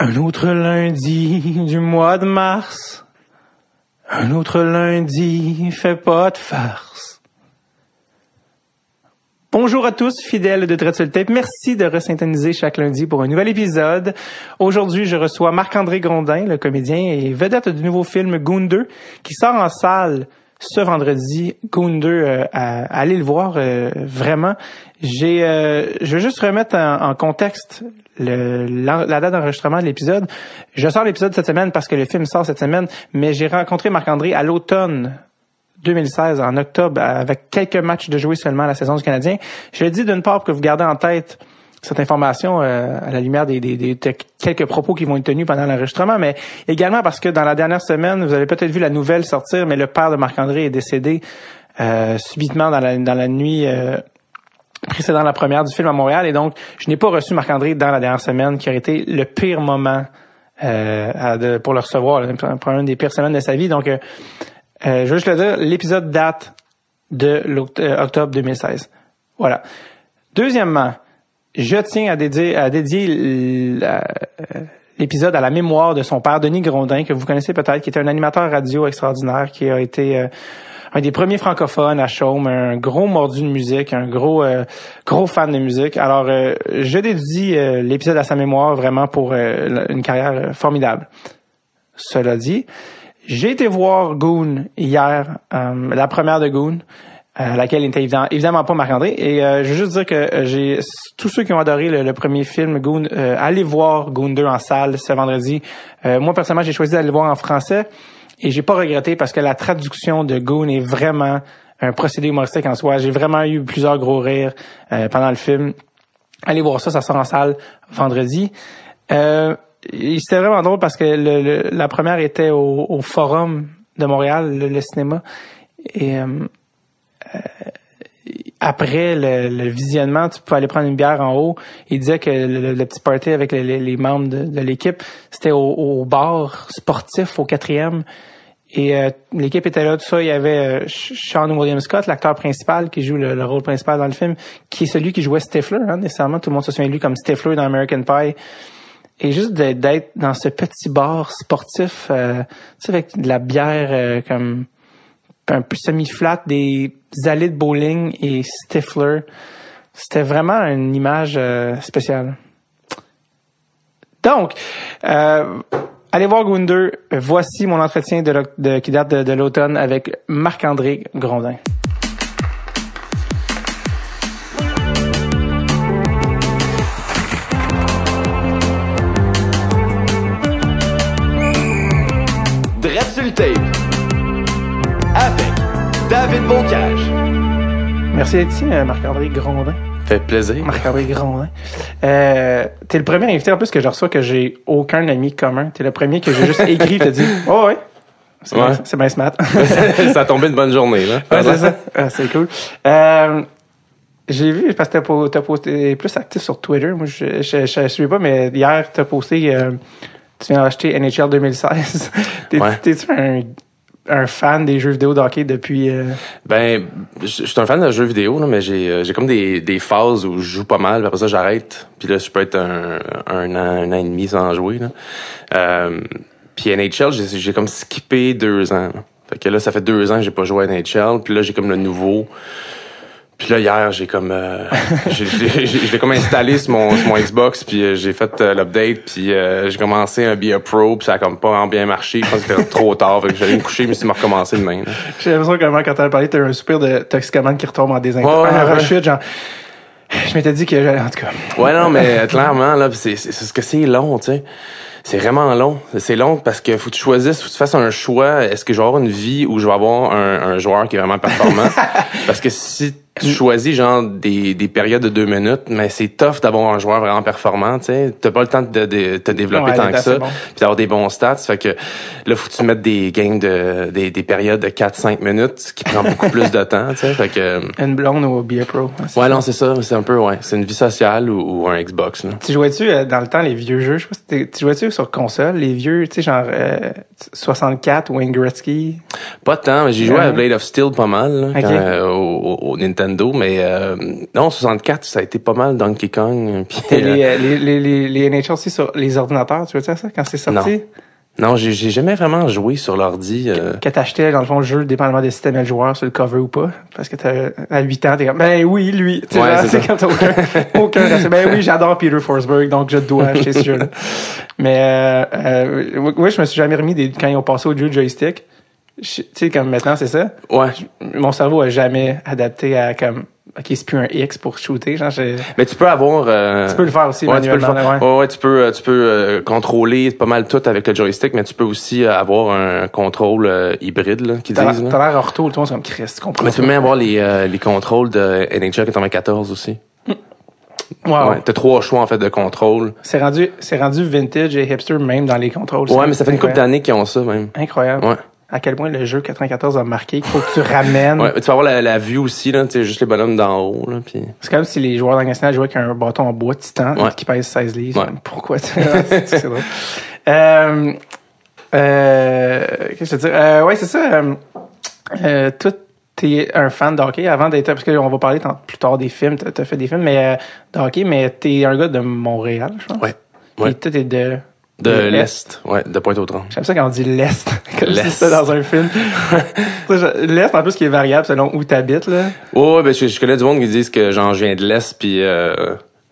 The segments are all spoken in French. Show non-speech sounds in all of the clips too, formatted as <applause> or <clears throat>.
Un autre lundi du mois de mars. Un autre lundi fait pas de farce. Bonjour à tous, fidèles de Dreadful Tape. Merci de resyntoniser chaque lundi pour un nouvel épisode. Aujourd'hui, je reçois Marc-André Grondin, le comédien et vedette du nouveau film Goon 2, qui sort en salle ce vendredi. Goon 2, euh, le voir, euh, vraiment. J'ai, euh, je veux juste remettre en, contexte la, date d'enregistrement de l'épisode. Je sors l'épisode cette semaine parce que le film sort cette semaine, mais j'ai rencontré Marc-André à l'automne 2016, en octobre, avec quelques matchs de jouer seulement à la saison du Canadien. Je le dis d'une part que vous gardez en tête cette information euh, à la lumière des, des, des, quelques propos qui vont être tenus pendant l'enregistrement, mais également parce que dans la dernière semaine, vous avez peut-être vu la nouvelle sortir, mais le père de Marc-André est décédé euh, subitement dans la, dans la nuit euh, précédant la première du film à Montréal, et donc je n'ai pas reçu Marc-André dans la dernière semaine, qui aurait été le pire moment euh, pour le recevoir, une des pires semaines de sa vie. Donc, euh, je veux juste le dire, l'épisode date de l'octobre 2016. Voilà. Deuxièmement, je tiens à dédier, dédier l'épisode à la mémoire de son père, Denis Grondin, que vous connaissez peut-être, qui était un animateur radio extraordinaire, qui a été euh, un des premiers francophones à Chaume, un gros mordu de musique, un gros euh, gros fan de musique. Alors, euh, je dédie l'épisode à sa mémoire vraiment pour une carrière formidable. Cela dit, j'ai été voir Goon hier, la première de Goon laquelle il était évidemment, pas Marc-André. Et euh, je veux juste dire que euh, j'ai tous ceux qui ont adoré le, premier film Goon, euh, allez voir Goon 2 en salle ce vendredi. moi personnellement, j'ai choisi d'aller le voir en français et j'ai pas regretté parce que la traduction de Goon est vraiment un procédé humoristique en soi. J'ai vraiment eu plusieurs gros rires pendant le film. Allez voir ça, ça sort en salle vendredi. C'était vraiment drôle parce que le, la première était au, Forum de Montréal, le, cinéma. Euh, après le, visionnement, tu peux aller prendre une bière en haut. Il disait que le, petit party avec les, membres de, l'équipe, c'était au, bar sportif au quatrième. Et euh, l'équipe était là, tout ça. Il y avait euh, Sean William Scott, l'acteur principal qui joue le, rôle principal dans le film, qui est celui qui jouait Stifler. Hein, nécessairement, tout le monde se souvient de lui comme Stifler dans American Pie. Et juste d'être dans ce petit bar sportif, tu sais, avec de la bière comme un peu semi-flat, des allées de bowling et Stifler. C'était vraiment une image euh, spéciale. Donc, euh, allez voir Gunder. Voici mon entretien de, qui date de, l'automne avec Marc-André Grondin. Dread avec David Bocage. Merci d'être ici, euh, Marc-André Grondin. Fait plaisir. Marc-André Grondin. Euh, t'es le premier invité en plus que je reçois que j'ai aucun ami commun. T'es le premier que j'ai juste <laughs> écrit et t'as dit « Oh ouais, c'est ouais. bien, bien smart. <laughs> ça a tombé une bonne journée, là. Ouais, c'est ça. Ah, c'est cool. Euh, j'ai vu, parce que t'as, posté plus actif sur Twitter. Moi, je, je, je, suis pas, mais hier, t'as posté, euh, tu viens d'acheter NHL 2016. <laughs> T'es, ouais. T'es-tu un un fan des jeux vidéo d'hockey depuis euh... Ben, je suis un fan de jeux vidéo, là, mais j'ai euh, j'ai comme des, des phases où je joue pas mal, après ça j'arrête, puis là je peux être un, un, an, un an et demi sans jouer. Là. Euh, puis NHL, j'ai comme skippé deux ans. Fait que là, ça fait deux ans que j'ai pas joué à NHL, puis là j'ai comme le nouveau puis là hier, j'ai comme euh, <laughs> j'ai comme installé sur mon, sur mon Xbox puis euh, j'ai fait euh, l'update puis euh, j'ai commencé un Be Pro puis ça a comme pas bien marché, je pense que c'était trop tard, fait que j'allais me coucher mais c'est me recommencer demain. J'ai l'impression que quand t'as parlé, t'as un soupir de toxicomane qui retombe en désintox. Ouais, un rechute genre je m'étais dit que j'allais en tout cas. Ouais non mais clairement là c'est c'est ce que c'est long, tu sais. C'est vraiment long. C'est long parce que faut que tu choisisses, faut que tu fasses un choix. Est-ce que je vais avoir une vie où je vais avoir un, un joueur qui est vraiment performant? <laughs> parce que si tu choisis genre des, des périodes de deux minutes, mais c'est tough d'avoir un joueur vraiment performant, tu sais. T'as pas le temps de, de, te développer tant que ça, puis d'avoir des bons stats. Fait que là, faut que tu mettes des games de des, des périodes de 4-5 minutes, qui prend beaucoup plus de temps, tu sais. Fait que une blonde ou BA Pro. Ouais, non, c'est ça. C'est un peu ouais, c'est une vie sociale ou, un Xbox. Là. Tu jouais-tu euh, dans le temps les vieux jeux? Je sais pas si tu jouais-tu sur console, les vieux, tu sais, genre euh, 64 Wayne Gretzky? Pas tant, mais j'ai joué à Blade of Steel pas mal là, au, au, Nintendo Nintendo, mais euh, non, 64, ça a été pas mal Donkey Kong. <laughs> Puis, euh, les, euh, les, les, les, les NHL aussi sur les ordinateurs, tu veux dire ça, quand c'est sorti? non, j'ai j'ai jamais vraiment joué sur l'ordi. euh, Que t'achetais, dans le fond, le jeu, dépendamment des systèmes et le joueur, sur le cover ou pas. Parce que t'as, à 8 ans, t'es comme, ben oui, lui. Tu sais, Ouais, c'est <laughs> comme t'as aucun, aucun. <laughs> Ben oui, j'adore Peter Forsberg, donc je dois acheter ce jeu-là. Mais, euh, euh, oui, je me suis jamais remis des, quand ils ont passé au jeu joystick. Tu sais, comme maintenant, c'est ça? Ouais. Mon cerveau a jamais adapté à comme, ok, c'est plus un X pour shooter. Genre, Mais tu peux avoir. euh, tu peux le faire aussi Ouais, tu peux le manuellement. faire. ouais. Ouais, ouais, tu peux, euh, tu peux euh, contrôler pas mal tout avec le joystick, mais tu peux aussi euh, avoir un contrôle euh, hybride, là, T'as disent. t'as l'air ortho, le ton, c'est comme Christ, tu comprends. Mais tu peux même avoir les, euh, les contrôles de NHL 94 aussi. Wow. Ouais, t'as trois choix en fait de contrôle. C'est rendu, c'est rendu vintage et hipster même dans les contrôles. Ouais, mais ça fait une couple d'années qu'ils ont ça même. Incroyable. Ouais. À quel point le jeu 94 a marqué qu'il faut que tu ramènes. Ouais, tu vas avoir la, la vue aussi là, juste les bonhommes d'en haut là, puis. C'est comme si les joueurs nationale jouaient avec un bâton en bois titan Ouais. qui pèse 16 livres. Ouais. Pourquoi? Tu <laughs> c'est drôle. Euh, euh, qu'est-ce que je veux dire? Euh, ouais, c'est ça. Euh, euh, toi, t'es un fan de hockey avant d'être, parce qu'on va parler plus tard des films, t'as as fait des films, mais euh, de hockey, mais t'es un gars de Montréal, je pense. Ouais. Ouais. toi, t'es de De l'Est, ouais, de Pointe-aux-Trembles. J'aime ça quand on dit l'Est, <laughs> comme si L'Est. c'était dans un film. <laughs> L'Est, en plus, qui est variable selon où t'habites, là. Ouais, ouais, ben je, je connais du monde qui disent que genre je viens de l'Est puis euh,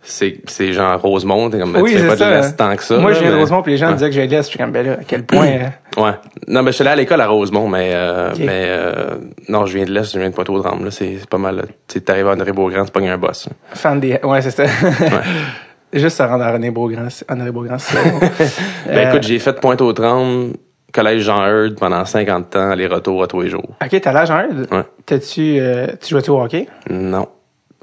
c'est c'est genre Rosemont, t'es comme ben, Oui, tu fais c'est pas ça. de l'Est tant que ça. Moi, là, je viens de mais- Rosemont, puis les gens me Ouais. disaient que je viens de l'Est. Je suis comme, ben là, à quel point... euh, <clears throat> Ouais. Non, ben je suis allé à l'école à Rosemont, mais euh, mais euh, non, je viens de l'Est, je viens de Pointe-aux-Trembles là, c'est c'est pas mal. là. Tu t'arrives à André Beaugrand, tu pognes un boss. fan des... Ouais, c'est ça. Ouais. <laughs> Juste se rendre à René Beaugrand, bon. <laughs> Ben Euh, écoute, j'ai fait Pointe-aux-Trembles, collège Jean Heard pendant 50 ans, aller-retour à tous les jours. OK, t'as l'âge, hein? Ouais. T'as-tu... euh, tu jouais-tu au hockey? Non.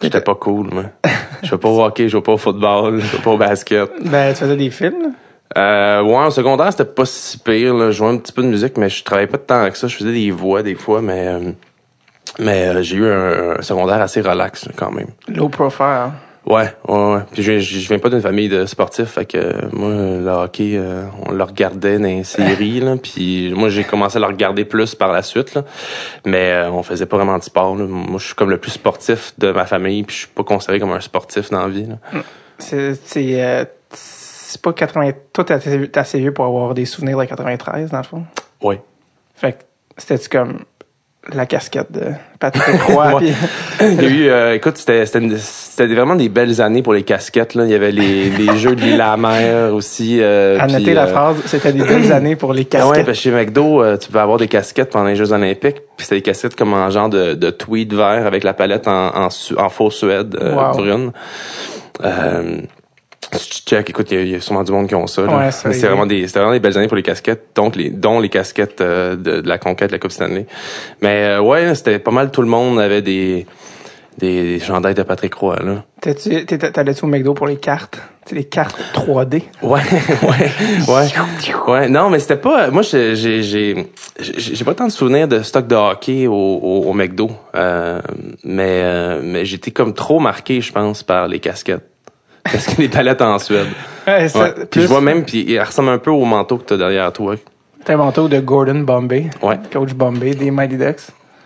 J'étais pas cool, moi. <laughs> Je vais pas au hockey, je vais pas au football, je vais pas au basket. Ben, tu faisais des films? Euh, ouais, en secondaire, c'était pas si pire. Là. Je jouais un petit peu de musique, mais je travaillais pas tant que ça. Je faisais des voix des fois, mais euh, mais euh, j'ai eu un, un secondaire assez relax quand même. Low profile. Ouais, ouais, ouais. Puis je, je, viens pas d'une famille de sportifs, fait que euh, moi le hockey, euh, on le regardait dans les séries là. Puis moi j'ai commencé à le regarder plus par la suite là. Mais euh, on faisait pas vraiment de sport. Là. Moi je suis comme le plus sportif de ma famille, puis je suis pas considéré comme un sportif dans la vie. Là. C'est... C'est... euh, pas 80... Toi, t'es assez, vieux pour avoir des souvenirs de 93, dans le fond? Ouais. Fait que c'était-tu comme la casquette de Patrick Roy? <laughs> Ouais. puis- Il y a eu, euh, écoute, c'était, c'était, vraiment des belles années pour les casquettes. Là. Il y avait les, les <laughs> jeux de l'île à la mer aussi. Euh, à puis, noter la euh, phrase, c'était des belles années pour les <laughs> Ah ouais, casquettes. parce que chez McDo, euh, tu peux avoir des casquettes pendant les Jeux Olympiques. Puis c'était des casquettes comme en genre de, de tweed vert avec la palette en, en, en faux suède euh, Wow. brune. Tu check, écoute, il y, a- il y a sûrement du monde qui ont ça. Ouais, c'est vraiment des, c'était vraiment des belles années pour les casquettes, donc les, dont les casquettes euh, de, de la conquête de la Coupe Stanley. Mais euh, ouais, c'était pas mal tout le monde avait des des, des chandails de Patrick Roy là. T'étais- T'allais-tu au McDo pour les cartes? C'est les cartes 3D. Ouais, <laughs> ouais, ouais. Ouais, non, mais c'était pas. Moi, j'ai, j'ai, j'ai, pas tant de souvenirs de stock de hockey au, au, au McDo, euh, mais euh, mais j'étais comme trop marqué, je pense, par les casquettes, <laughs> parce que les palettes en Suède. Ouais, ça, Ouais. Puis plus- je vois même, puis il ressemble un peu au manteau que t'as derrière toi. T'as un manteau de Gordon Bombay. Ouais. Coach Bombay des Mighty Ducks.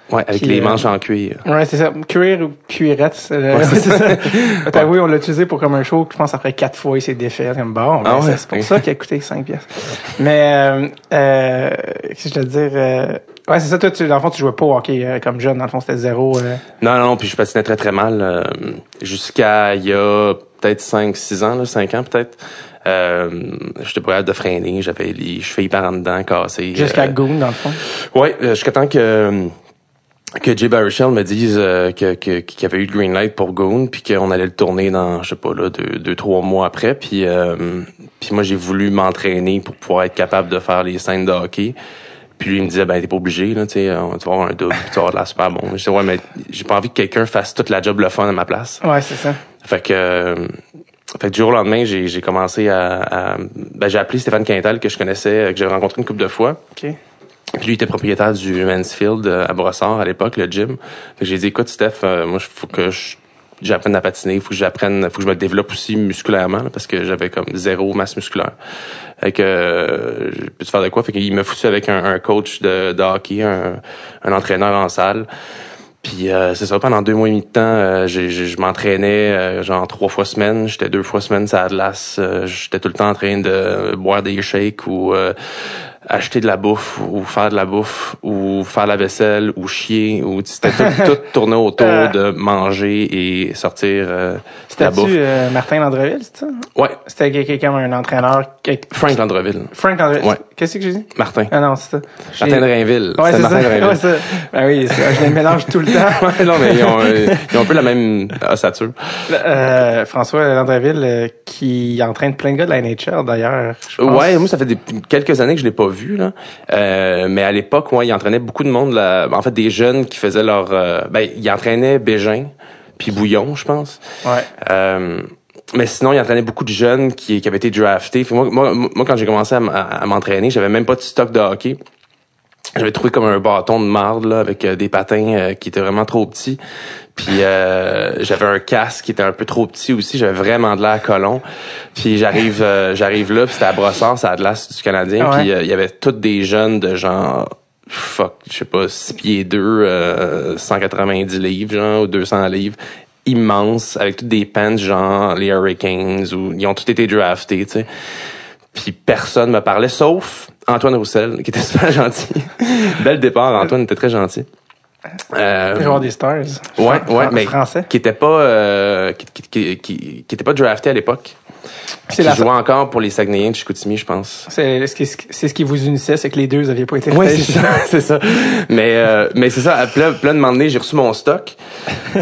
Ouais, avec les euh, manches en cuir. Ouais, c'est ça. Cuir ou cuirette. c'est le- <laughs> c'est ça. T'as oui, on l'a utilisé pour comme un show que je pense après quatre fois il s'est défait. Comme bon, ben, Ah ouais? c'est pour ça qu'il a coûté 5 pièces. Mais, euh, euh, qu'est-ce que je veux te dire? euh, ouais, c'est ça. Toi, tu, dans le fond, tu jouais pas au hockey euh, comme jeune. Dans le fond, c'était zéro. euh, Non, non, non, puis je patinais très très mal euh, jusqu'à il y a peut-être 5 6 ans là, 5 ans peut-être. Euh, j'étais pas capable de freiner, j'avais les chevilles par en dedans cassées. Jusqu'à euh, Goon, dans le fond? Ouais, euh, jusqu'à temps que que Jay Baruchel me dise euh, que que- qu'il y avait eu le green light pour Goon puis qu'on allait le tourner dans je sais pas là deux deux trois mois après puis euh, puis moi j'ai voulu m'entraîner pour pouvoir être capable de faire les scènes de hockey. Puis lui il me disait ben t'es pas obligé là tu sais tu vas avoir un double tu vas avoir de la super bon. Je disais ouais mais j'ai pas envie que quelqu'un fasse toute la job le fun à ma place. Ouais, c'est ça. Fait que euh, fait que du jour au lendemain, j'ai j'ai commencé à, à- ben j'ai appelé Stéphane Quintal que je connaissais que j'avais rencontré une couple de fois. OK. Puis lui il était propriétaire du Mansfield euh, à Brossard à l'époque, le gym. Fait que j'ai dit écoute Steph, euh, moi faut que je- j'apprenne à patiner, faut que j'apprenne, faut que je me développe aussi musculairement là, parce que j'avais comme zéro masse musculaire. Fait que euh, je peux te faire de quoi? Fait qu'il m'a foutu avec un, un coach de, de hockey, un, un entraîneur en salle. Puis euh, c'est ça, pendant deux mois et demi de temps, euh, je m'entraînais euh, genre trois fois semaine. J'étais deux fois semaine sur Atlas. Euh, J'étais tout le temps en train de boire des shakes ou euh, acheter de la bouffe ou faire de la bouffe ou faire la vaisselle ou chier. ou C'était tout, <laughs> tout tourné autour Euh. de manger et sortir euh, de la bouffe. Euh, Martin Landreville, c'est ça? Ouais, C'était quelqu'un comme un entraîneur. Frank Landreville. Frank Landreville. Ouais. Qu'est-ce que j'ai dit? Martin. Ah non, c'est ça. Martin de Rainville. Ouais, c'est Martin ça. Rainville. Ouais, ça. Ben oui, je les mélange tout le temps. <laughs> Ouais, non, mais ils ont, euh, ils ont un peu la même ossature. Euh, François Landreville, euh, qui entraîne plein de gars de la NHL, d'ailleurs. Ouais, moi ça fait des, quelques années que je l'ai pas vu là. Euh, mais à l'époque, ouais, il entraînait beaucoup de monde là, en fait des jeunes qui faisaient leur euh, ben il entraînait Bégin puis Bouillon, je pense. Ouais. Euh, mais sinon, il entraînait beaucoup de jeunes qui, qui avaient été draftés. Moi, moi, moi, quand j'ai commencé à m'entraîner, j'avais même pas de stock de hockey. J'avais trouvé comme un bâton de marde là, avec euh, des patins euh, qui étaient vraiment trop petits. Puis euh, j'avais un casque qui était un peu trop petit aussi. J'avais vraiment de l'air à colon. Puis j'arrive euh, j'arrive là, puis c'était à Brossard, c'est à Atlas du Canadien. Ouais. Puis euh, il y avait tous des jeunes de genre fuck, je sais pas, 6 pieds 2, euh, 190 livres, genre, ou 200 livres, immenses, avec toutes des pants, genre, les Hurricanes, ou ils ont tous été draftés, tu sais. Puis personne me parlait, sauf Antoine Roussel, qui était <laughs> super gentil. Bel départ, Antoine était très gentil. Euh, joueur des Stars. Ouais, ouais, mais Français. qui était pas euh, qui, qui, qui, qui, qui était pas drafté à l'époque. C'est la- jouait encore pour les Saguenayens de Chicoutimi, je pense. C'est ce qui, c'est ce qui vous unissait, c'est que les deux n'aviez pas été repêchés. c'est ça, <laughs> c'est ça. Mais euh, mais c'est ça. Là, puis là, de moment j'ai reçu mon stock.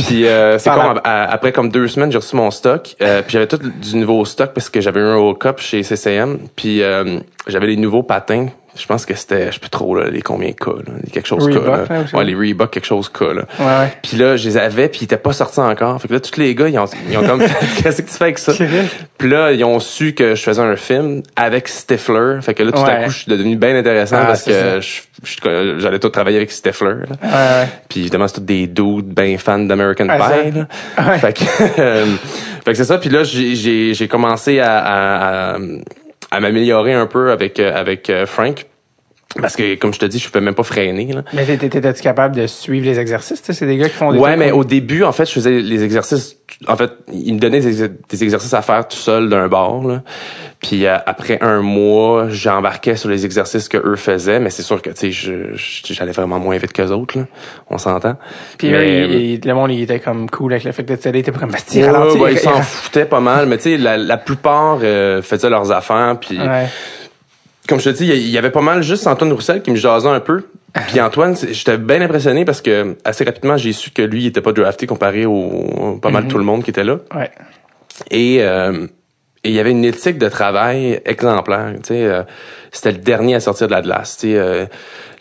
Puis euh, c'est comme à- après comme deux semaines, j'ai reçu mon stock. Euh, puis j'avais tout du nouveau stock parce que j'avais eu un World Cup chez CCM. Puis j'avais les nouveaux patins. Je pense que c'était, je sais plus trop là, les combien K, là, les quelque chose. Reebok, Là. hein. Ouais, les Reebok quelque chose K. Là. Ouais, ouais. Puis là, je les avais, puis ils étaient pas sortis encore. Fait que là, tous les gars, ils ont, ils ont comme, <laughs> qu'est-ce que tu fais avec ça? Puis là, ils ont su que je faisais un film avec Stifler. Fait que là, tout à coup, je suis devenu bien intéressant Ah, parce que j'allais tout travailler avec Stifler. là. Ouais, ouais. Puis évidemment, c'est tous des dudes bien fans d'American. Pie. là. Fait que, <laughs> euh, fait que c'est ça. Puis là, j'ai commencé à, à, à, à m'améliorer un peu avec, euh, avec euh, Frank. Parce que, comme je te dis, je peux même pas freiner. Là. Mais t'étais- t'étais-tu capable de suivre les exercices? C'est des gars qui font des Ouais, mais comme- au début, en fait, je faisais les exercices. En fait, ils me donnaient des, des exercices à faire tout seul d'un bord. Là. Puis euh, après un mois, j'embarquais sur les exercices que eux faisaient, mais c'est sûr que tu sais, j'allais vraiment moins vite qu'eux autres. Là. On s'entend. Puis Mais- ils- le monde, il était comme cool avec le fait que tu allé, t'es comme, Bastien, Ouais, ouais, ils s'en <laughs> foutaient pas mal, mais tu sais, la, la plupart euh, faisaient leurs affaires. Puis, Ouais. Comme je te dis, il y- avait pas mal juste Antoine Roussel qui me jasait un peu. Puis Antoine, j'étais bien impressionné parce que assez rapidement, j'ai su que lui, il était pas drafté comparé au pas mal tout le monde qui était là. Ouais. Et euh, et il y avait une éthique de travail exemplaire. Tu sais, euh, c'était le dernier à sortir de la glace. Tu sais, euh,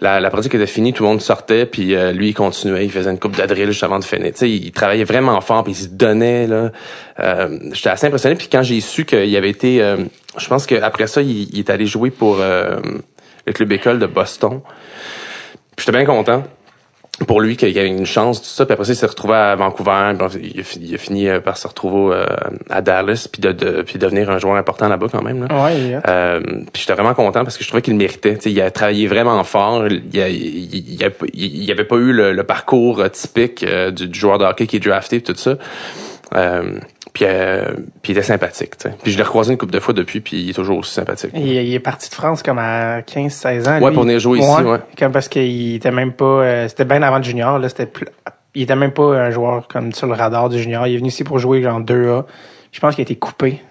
la, la pratique était finie, tout le monde sortait, puis euh, lui il continuait, il faisait une coupe de drill juste avant de finir. Tu sais, il travaillait vraiment fort, puis il se donnait là. Euh, J'étais assez impressionné. Puis quand j'ai su qu'il avait été, euh, je pense qu'après ça, il, il est allé jouer pour euh, le club école de Boston. J'étais bien content pour lui qu'il y avait une chance tout ça puis après ça il s'est retrouvé à Vancouver puis il a fini, il a fini, euh, par se retrouver euh, à Dallas puis de, de puis devenir un joueur important là-bas quand même là. Ouais. Euh, puis j'étais vraiment content parce que je trouvais qu'il le méritait. Il a travaillé vraiment fort. Il, a, il, il, a- il avait pas eu le, le parcours euh, typique euh, du, du joueur de hockey qui est drafté tout ça. Euh, puis, euh, puis il était sympathique. Puis je l'ai recroisé une couple de fois depuis, puis il est toujours aussi sympathique. Il, il est parti de France comme à 15-16 ans. Ouais, pour venir jouer ici, ouais. Comme parce qu'il était même pas, euh, c'était bien avant le junior, là, c'était plus, il était même pas un joueur comme sur le radar du junior. Il est venu ici pour jouer genre 2A. Je pense qu'il a été coupé.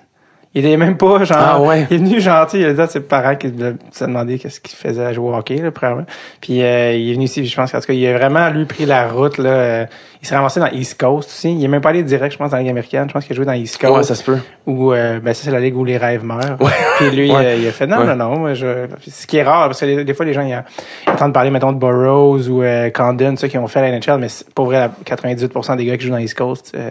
Il était même pas genre, Ah ouais. il est venu gentil, il a dit à ses parents qui se demandaient qu'est-ce qu'il faisait à jouer au hockey, là, premièrement. Puis, euh, il est venu ici, je pense qu'en tout cas, il a vraiment, lui, pris la route, là, euh, il s'est ramassé dans East Coast aussi. Il est même pas allé direct, je pense, dans la Ligue américaine. Je pense qu'il a joué dans East Coast. Ouais, ça se peut. Ou euh, ben ça c'est la ligue où les rêves meurent. Ouais. Puis lui Ouais. euh, il a fait non Ouais. non non moi je ce qui est rare parce que des, des fois les gens ils, ils entendent parler mettons de Burroughs ou euh, Condon ceux qui ont fait la NHL mais c'est- pour vrai la 98% des gars qui jouent dans East Coast euh,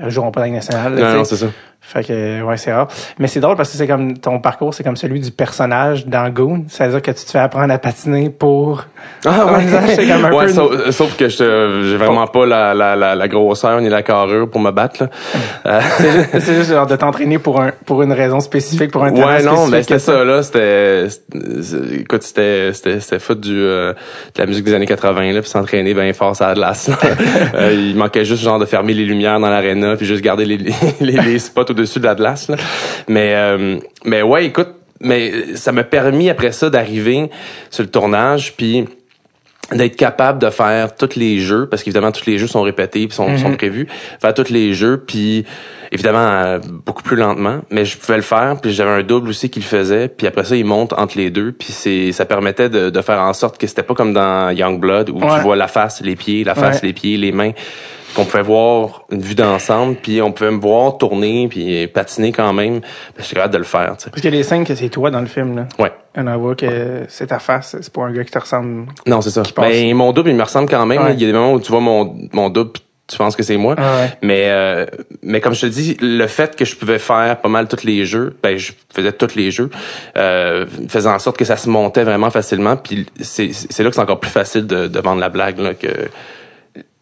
euh, joueront pas dans la Ligue nationale. là, Non, c'est ça. Fait que, ouais, c'est rare. Mais c'est drôle parce que c'est comme ton parcours, c'est comme celui du personnage dans Goon. C'est-à-dire que tu te fais apprendre à patiner pour. Ah, ouais. c'est comme un ouais, peu sauf, sauf, que j'ai vraiment pas la, la, la, la, grosseur ni la carrure pour me battre, là. Euh. c'est juste, juste genre de t'entraîner pour un, pour une raison spécifique, pour un talent Ouais, non, mais c'était ça, là. C'était, écoute, c'était, c'était, c'était foutre du, euh, de la musique des années 80, là, puis s'entraîner bien fort à la glace, <laughs> euh, il manquait juste, genre, de fermer les lumières dans l'aréna, puis juste garder les, les, les spots au-dessus de la glace. Là. Mais, euh, mais ouais, écoute, mais ça m'a permis après ça d'arriver sur le tournage, puis d'être capable de faire tous les jeux, parce qu'évidemment, tous les jeux sont répétés puis sont, sont mhm. prévus, faire tous les jeux, puis évidemment, euh, beaucoup plus lentement, mais je pouvais le faire, puis j'avais un double aussi qui le faisait, puis après ça, il monte entre les deux, puis c'est ça permettait de, de faire en sorte que c'était pas comme dans Youngblood, où tu vois la face, les pieds, la face, les pieds, les mains qu'on pouvait voir une vue d'ensemble, puis on pouvait me voir tourner, puis patiner quand même. J'étais capable de le faire. T'sais. Parce qu'il y a des scènes que c'est toi dans le film. Là. Ouais. On voit que c'est ta face, c'est pas un gars qui te ressemble. Non, c'est ça. Ben, mon double, il me ressemble quand même. Il y a des moments où tu vois mon, mon double, tu penses que c'est moi. Ah mais euh, mais comme je te dis, le fait que je pouvais faire pas mal tous les jeux, ben je faisais tous les jeux, euh, faisait en sorte que ça se montait vraiment facilement. Puis c'est c'est là que c'est encore plus facile de, de vendre la blague là, que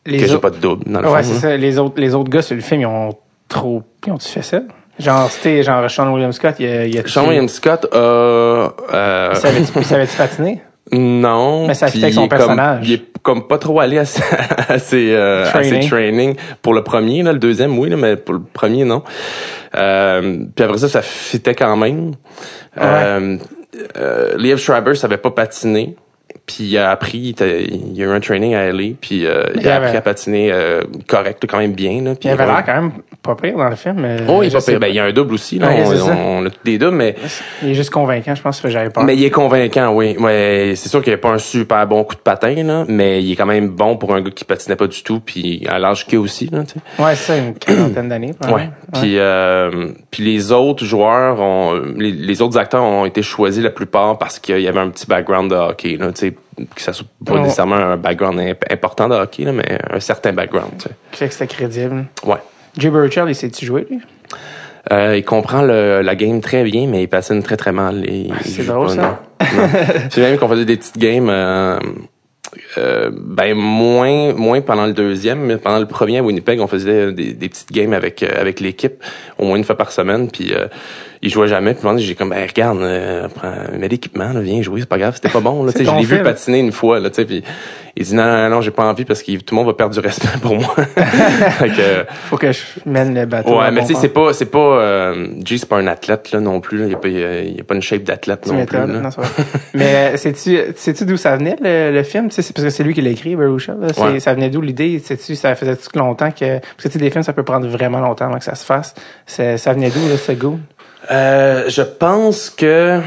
les que j'ai pas de double dans le ouais, c'est ça. Les autres, les autres gars sur le film, ils ont trop. Ils ont-tu fait ça? Genre, c'était genre Sean William Scott, il a, il a Sean William Scott euh, euh... Il savait-tu <laughs> savait patiner? Non. Mais ça fait avec son personnage. Comme, il est comme pas trop allé à, <laughs> ses, euh, training. training. Pour le premier, là, le deuxième, oui, là, mais pour le premier, non. Euh, puis après ça, ça fitait quand même. Ouais. Euh, euh, Liev Schreiber savait pas patiner. Puis il a appris, il, a eu un training à LA, puis euh, il, a appris à patiner euh, correct, quand même bien. Là, puis il avait l'air quand même pas pire dans le film. Mais oh, il est pas pire. Ben, il y a un double aussi. Là, on, a tous des doubles, mais... Il est juste convaincant, je pense que j'avais pas. Mais il est convaincant, oui. Ouais, c'est sûr qu'il a pas un super bon coup de patin, là, mais il est quand même bon pour un gars qui patinait pas du tout, puis à l'âge qu'il a aussi. Là, tu sais. Ouais, c'est ça, une quarantaine d'années. Ouais. Puis, euh, puis les autres joueurs, ont, les, les, autres acteurs ont été choisis la plupart parce qu'il y avait un petit background de hockey. Là, tu sais que ça soit pas nécessairement un background important de hockey, là, mais un certain background. Tu sais. Que c'était crédible. Ouais. Jay Burchell, il sait-tu jouer, lui? Euh, il comprend le, la game très bien, mais il patine très très mal. Ah, c'est drôle, ça. C'est <laughs> même qu'on faisait des petites games... Euh, euh, ben moins moins pendant le deuxième, mais pendant le premier à Winnipeg, on faisait des, des petites games avec avec l'équipe au moins une fois par semaine. Puis il jouait jamais. Puis j'ai comme ben regarde, euh, prends, mets l'équipement, viens jouer, c'est pas grave, c'était pas bon. Là, <laughs> je l'ai vu patiner une fois. Là, puis il dit non, non, non j'ai pas envie parce que tout le monde va perdre du respect pour moi. <laughs> fait <laughs> Faut que je mène le bateau. Ouais, mais tu sais, c'est pas, c'est pas, euh, G, c'est pas un athlète là non plus. Il y a pas, il y a pas une shape d'athlète non plus. Là. mais sais-tu, sais-tu d'où ça venait le, le film? C'est parce que c'est lui qui l'a écrit, Barucha. Ouais. Ça venait d'où l'idée? Sais-tu, ça faisait tout longtemps que parce que tu sais, des films, ça peut prendre vraiment longtemps avant que ça se fasse. Ça venait d'où là, ce goût euh, je pense que,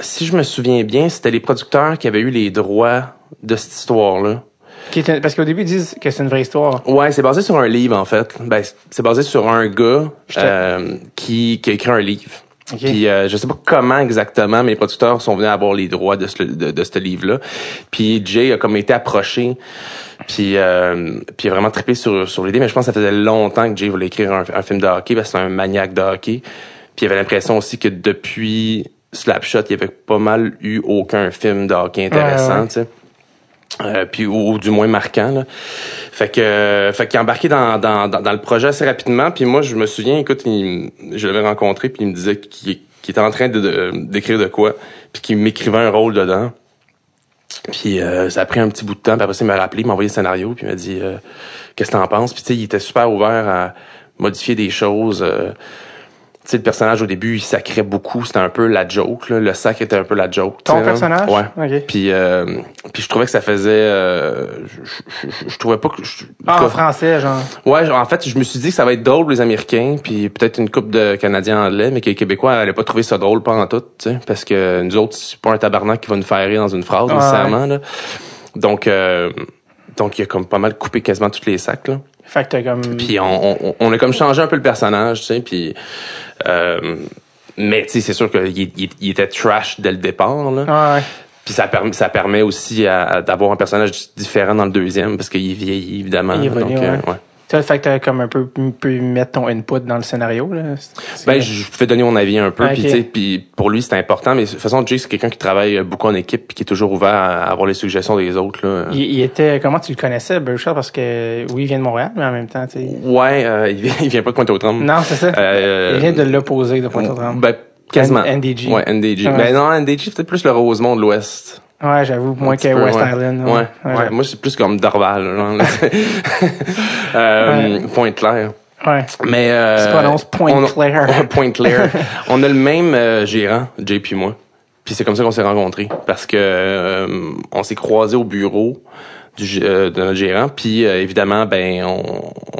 si je me souviens bien, c'était les producteurs qui avaient eu les droits de cette histoire-là. Parce qu'au début, ils disent que c'est une vraie histoire. Ouais, c'est basé sur un livre, en fait. Ben, c'est basé sur un gars euh, qui, qui a écrit un livre. Okay. Puis euh, je sais pas comment exactement, mais les producteurs sont venus avoir les droits de ce, de, de ce livre-là. Puis Jay a comme été approché, puis euh, puis a vraiment trippé sur sur l'idée. Mais je pense que ça faisait longtemps que Jay voulait écrire un, un film de hockey parce que c'est un maniaque de hockey. Puis il y avait l'impression aussi que depuis Slapshot, il y avait pas mal eu aucun film de hockey intéressant, tu sais. Euh, puis ou, du moins marquant là. Fait que fait qu'il embarqué dans, dans, dans, le projet assez rapidement puis moi je me souviens écoute il, je l'avais rencontré puis il me disait qu'il était en train de d'écrire de, quoi puis qu'il m'écrivait un rôle dedans. Puis euh, ça a pris un petit bout de temps puis après ça il m'a rappelé, il m'a envoyé le scénario puis il m'a dit euh, qu'est-ce que t'en penses? Puis tu sais il était super ouvert à modifier des choses tu sais, le personnage au début, il sacrait beaucoup. C'était un peu la joke. Là. Le sac était un peu la joke. Ton personnage? Ouais. Puis, euh, puis je trouvais que ça faisait... Euh, je, je, je, trouvais pas que... ah, en français, genre? Ouais, en fait, je me suis dit que ça va être drôle pour les Américains, puis peut-être une coupe de Canadiens anglais, mais que les Québécois n'allaient pas trouver ça drôle pendant tout, tu sais, parce que nous autres, c'est pas un tabarnak qui va nous faire rire dans une phrase, nécessairement. Là. Donc, euh, donc, il a comme pas mal coupé quasiment tous les sacs, là. Fait que comme... Puis on, on, on, a comme changé un peu le personnage, tu sais, puis... Euh, mais tu sais, c'est sûr qu'il il, était trash dès le départ, là. Ah ouais. Puis ça permet, ça permet aussi d'avoir un personnage différent dans le deuxième, parce qu'il vieillit, évidemment. Il est donc, euh, ouais. Tu fait que t'as comme un peu pu mettre ton input dans le scénario, là. C'est- Ben, je pouvais donner mon avis un peu, Ah, puis ok. tu sais, puis pour lui c'était important, mais de toute façon Jay c'est quelqu'un qui travaille beaucoup en équipe, puis qui est toujours ouvert à avoir les suggestions des autres là. il, il était, comment tu le connaissais, Burchard? Parce que, oui, il vient de Montréal, mais en même temps, tu sais. Ouais, euh, il, vient, <laughs> il vient pas de Pointe-aux-Trembles. Non, c'est ça. Euh, il vient de l'opposé de Pointe-aux-Trembles. Ben, quasiment. NDG. Ouais, NDG. Ouais. Ben non, NDG peut-être plus le Rosemont de l'Ouest. Ouais, j'avoue, moins que peu, West ouais. Island. Ouais, ouais. j'avoue. Moi, c'est plus comme Dorval, genre, <laughs> euh, Pointe-Claire. Ouais. Mais euh, Pointe-Claire. <laughs> on- Pointe-Claire. <laughs> on a le même euh, gérant, Jay puis moi. Puis c'est comme ça qu'on s'est rencontrés parce que euh, on s'est croisés au bureau du, euh, de notre gérant. Puis évidemment, ben on,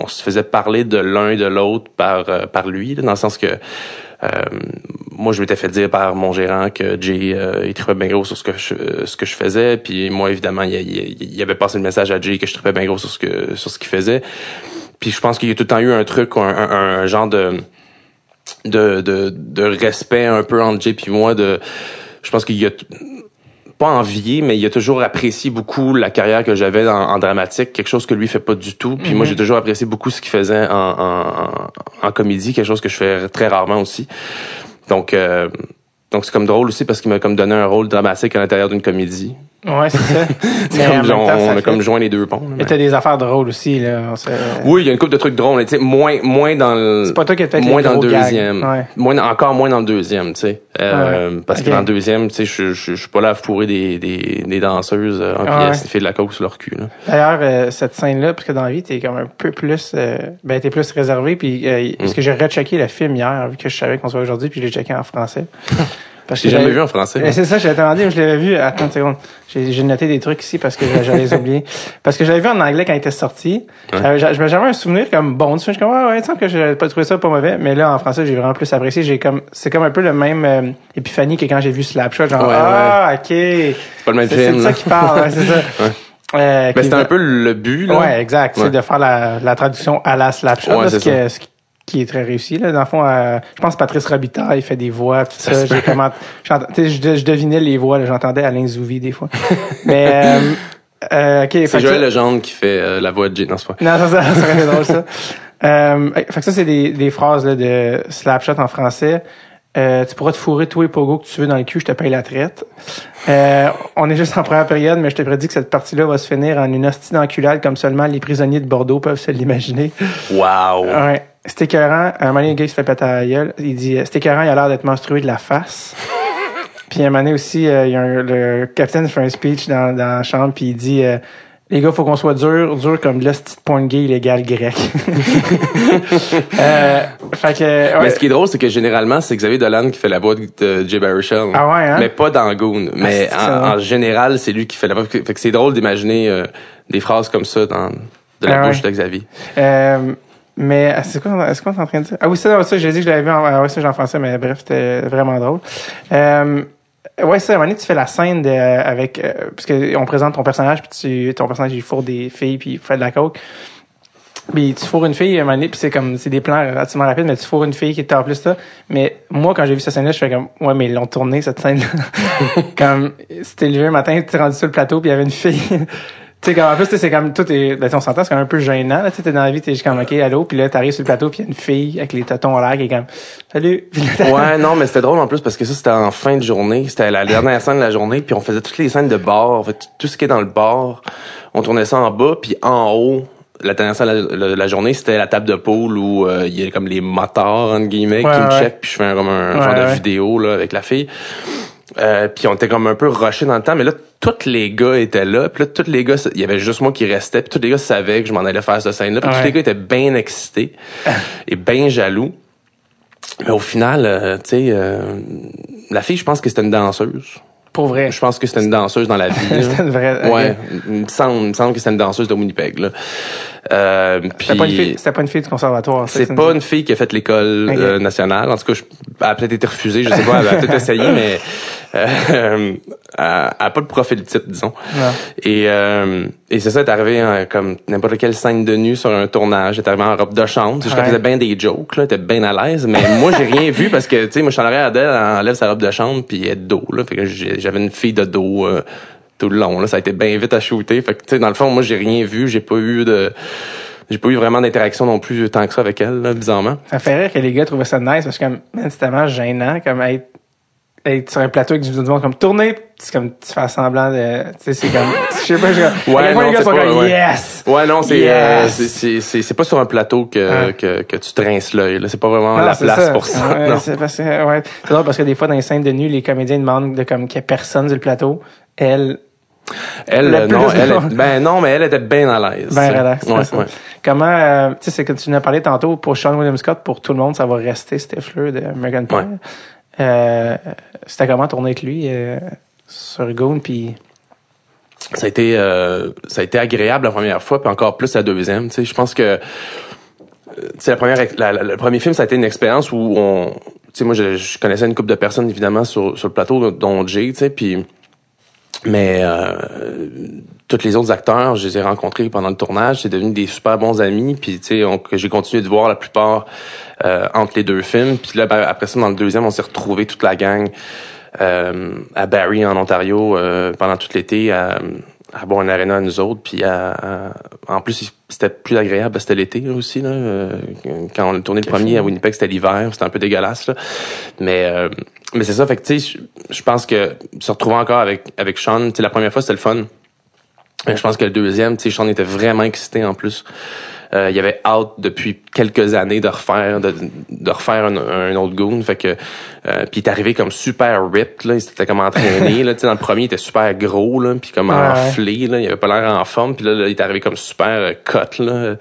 on se faisait parler de l'un et de l'autre par par lui, là, dans le sens que moi je m'étais fait dire par mon gérant que Jay euh, il trippait bien gros sur ce que je euh, ce que je faisais. Puis moi évidemment il, il, avait passé le message à Jay que je trippais bien gros sur ce que sur ce qu'il faisait. Puis je pense qu'il y a tout le temps eu un truc, un, un, genre de, de, de, de respect un peu entre Jay et moi. De, je pense qu'il y a pas envié, mais il a toujours apprécié beaucoup la carrière que j'avais en, en dramatique, quelque chose que lui fait pas du tout. Puis moi, j'ai toujours apprécié beaucoup ce qu'il faisait en, en, en, en comédie, quelque chose que je fais très rarement aussi. Donc, euh, donc c'est comme drôle aussi parce qu'il m'a comme donné un rôle dramatique à l'intérieur d'une comédie. Ouais, c'est ça. <laughs> C'est Mais en comme, même genre, temps, ça on a fait- comme joint les deux ponts. là, mais- t'as des affaires drôles aussi, là. On se- Oui, il y a une couple de trucs drôles, tu sais, moins, moins dans le. C'est pas toi qui as peut-être Moins les dans le deuxième. Ouais. Moins, encore moins dans le deuxième, tu sais. Euh, Parce que dans le deuxième, tu sais, je, suis pas là à fourrer des, des, des danseuses euh, en Ah pièces, qui fait de la coke sur leur cul, là. D'ailleurs, euh, cette scène-là, parce que dans la vie, t'es comme un peu plus, euh, ben t'es plus réservé, puis parce Mm. que j'ai rechecké le film hier, vu que je savais qu'on se voit aujourd'hui, puis je l'ai checké en français. <laughs> Parce J'ai que jamais j'avais- vu en français. Euh, C'est ça, demandé, mais je l'avais vu. Attends une seconde. J'ai j'ai noté des trucs ici parce que j'allais les <laughs> oublier. Parce que j'avais vu en anglais quand il était sorti. J'avais j'avais jamais un souvenir comme bon. Je suis comme, ouais, ouais, il semble que j'avais pas trouvé ça pas mauvais. Mais là, en français, j'ai vraiment plus apprécié. J'ai comme, c'est comme un peu le même euh, épiphanie que quand j'ai vu Slapshot. Genre, Ouais, ah, ok. C'est pas le même C'est c'est film, là. ça qui parle, ouais, c'est ça. <laughs> Ouais. Euh, Ben, c'était un peu le but, là. Ouais, exact. Ouais. C'est de faire la, la traduction à la Slapshot. Ouais, là, ce, c'est qui, ce qui- qui est très réussi. Là. Dans le fond, euh, je pense que Patrice Robitaille fait des voix, tout ça. J'ai comment, j'entends- tu sais, je, je devinais les voix. là. J'entendais Alain Zouvi des fois. <laughs> Mais, euh, euh, ok. fait que C'est Joël ça- Legendre qui fait euh, la voix de Jay. Non, c'est pas. non, ça, ça, été <laughs> drôle, ça. Euh, fait que ça, c'est des, des phrases là, de Slapshot en français. Euh, tu pourras te fourrer tous les pogos que tu veux dans le cul, je te paye la traite. Euh, on est juste en première période, mais je te prédis que cette partie-là va se finir en une hostie d'enculade comme seulement les prisonniers de Bordeaux peuvent se l'imaginer. Wow! Ouais. C'est écœurant. Un moment donné, le gars, il se fait péter à la gueule. Il dit, euh, c'est écœurant, il a l'air d'être menstrué de la face. <laughs> puis un moment donné aussi, euh, il y a un- le capitaine fait un speech dans, dans la chambre, puis il dit, euh, les gars, faut qu'on soit dur, dur comme l'hostie de porn gay illégal grec. <laughs> euh, fait que, ouais. Mais ce qui est drôle, c'est que généralement, c'est Xavier Dolan qui fait la voix de Jay Baruchel. Ah ouais, hein? Mais pas dans Goon. Mais c'est en, général, c'est lui qui fait la voix. Fait que c'est drôle d'imaginer euh, des phrases comme ça dans de la Ah ouais. bouche de Xavier. Euh, mais ah, c'est quoi, est-ce qu'on est en train de dire? Ah oui, ça, ça j'ai dit que je l'avais vu en, ah ouais, ça, en français, mais bref, c'était vraiment drôle. Euh, ouais, ça, à un moment donné, tu fais la scène de, avec, euh, parce que on présente ton personnage, puis tu, ton personnage, il fourre des filles, puis il fait de la coke. Puis tu fourres une fille, à un puis c'est comme, c'est des plans relativement rapides, mais tu fourres une fille qui est en plus ça. Mais moi, quand j'ai vu cette scène-là, je fais comme, ouais, mais ils l'ont tourné, cette scène-là. <laughs> comme, c'était levé un matin, tu es rendu sur le plateau, puis il y avait une fille. Tu sais, comme, en plus, c'est comme, tout est, ben, on s'entend, c'est comme un peu gênant, là, tu sais, t'es dans la vie, t'es juste comme, OK, allô, puis là, t'arrives sur le plateau, puis il y a une fille avec les tétons en l'air qui est comme, salut. <laughs> Ouais, non, mais c'était drôle en plus parce que ça, c'était en fin de journée. C'était la dernière scène de la journée, puis on faisait toutes les scènes de bar. En fait, tout ce qui est dans le bar, on tournait ça en bas, puis en haut, la dernière scène de la, journée, c'était la table de pool où euh, il y a comme les motards, entre guillemets, Ouais, qui me checkent, puis je fais un, comme un Ouais, genre de vidéo là, avec la fille. Euh, puis on était comme un peu rushé dans le temps, mais là, tous les gars étaient là. Puis là, tous les gars, il y avait juste moi qui restais. Puis tous les gars savaient que je m'en allais faire cette scène-là. Puis Ouais. tous les gars étaient bien excités <laughs> et bien jaloux. Mais au final, euh, tu sais, euh, la fille, je pense que c'était une danseuse. Pour vrai. Je pense que c'était une danseuse dans la vie. <laughs> C'était une vraie. Ouais, il me semble, il me semble que c'était une danseuse de Winnipeg. Là. Euh, C'était pas une fille, pas une fille du conservatoire. c'est pas une fille qui a fait l'école euh, nationale. En tout cas, je, elle a peut-être été refusée, je sais pas, elle a peut-être essayé, mais euh, <laughs> elle, elle a pas de profil type, disons. Non. Et, euh, et c'est ça, est arrivé hein, comme n'importe quelle scène de nu sur un tournage. Est arrivé en robe de chambre. Je Ouais. faisais bien des jokes, là, était bien à l'aise, mais <laughs> moi, j'ai rien vu parce que, tu sais, moi, je suis en arrière d'elle, elle enlève sa robe de chambre, puis elle est de dos, là. Fait que j'avais une fille de dos euh, tout le long, là. Ça a été bien vite à shooter. Fait que, tu sais, dans le fond, moi, j'ai rien vu, j'ai pas eu de j'ai pas eu vraiment d'interaction non plus tant que ça avec elle, là, bizarrement. Ça fait rire que les gars trouvaient ça nice parce que c'est tellement gênant comme être, être sur un plateau avec du monde comme tourner, c'est comme tu fais semblant de, tu sais, c'est comme, je sais pas, je, Ouais, non, les gars sont pas- comme ouais. yes. Ouais, non, c'est Yes! euh, c'est- c'est pas sur un plateau que Ouais. que, que tu trinces l'œil. là. C'est pas vraiment Non, la place pour ça. Ouais, non. c'est parce que, ouais. C'est drôle parce que des fois, dans les scènes de nu, les comédiens demandent de comme qu'il y ait personne sur le plateau. Elle, Elle, Le euh, non, elle, est- ben non, mais elle était bien à l'aise. ben relax. Ouais, ouais. Comment, euh, tu sais, c'est que tu nous as parlé tantôt pour Sean William Scott, pour tout le monde, ça va rester Stifler de American Pie. Ouais. Euh, c'était comment tourner avec lui euh, sur Goon, puis Ça a été euh, ça a été agréable la première fois, puis encore plus la deuxième. Tu sais, je pense que euh, tu la première le premier film ça a été une expérience où on tu sais moi je, je connaissais une couple de personnes évidemment sur sur le plateau dont Jay, tu sais, puis mais euh, tous les autres acteurs, je les ai rencontrés pendant le tournage, c'est devenu des super bons amis, puis tu sais, j'ai continué de voir la plupart euh, entre les deux films, puis là ben, après ça dans le deuxième, on s'est retrouvés toute la gang euh, à Barrie en Ontario euh, pendant tout l'été à, à boire une arena nous autres, puis à, à- en plus c'était plus agréable, parce que c'était l'été aussi là, euh, quand on a tourné le premier à Winnipeg, c'était l'hiver, c'était un peu dégueulasse là, mais euh, mais c'est ça, fait que tu sais, je- pense que se retrouver encore avec avec Sean, tu sais, la première fois c'était le fun. Mais je pense que le deuxième, tu sais, Sean était vraiment excité en plus. Euh, il avait hâte depuis quelques années de refaire de, de refaire un, un autre goon. Fait que euh, puis il est arrivé comme super ripped là. Il s'était comme entraîné <laughs> là. Tu sais dans le premier il était super gros là puis comme Ouais, enflé là. Il avait pas l'air en forme puis là, là, il est arrivé comme super euh, cut là.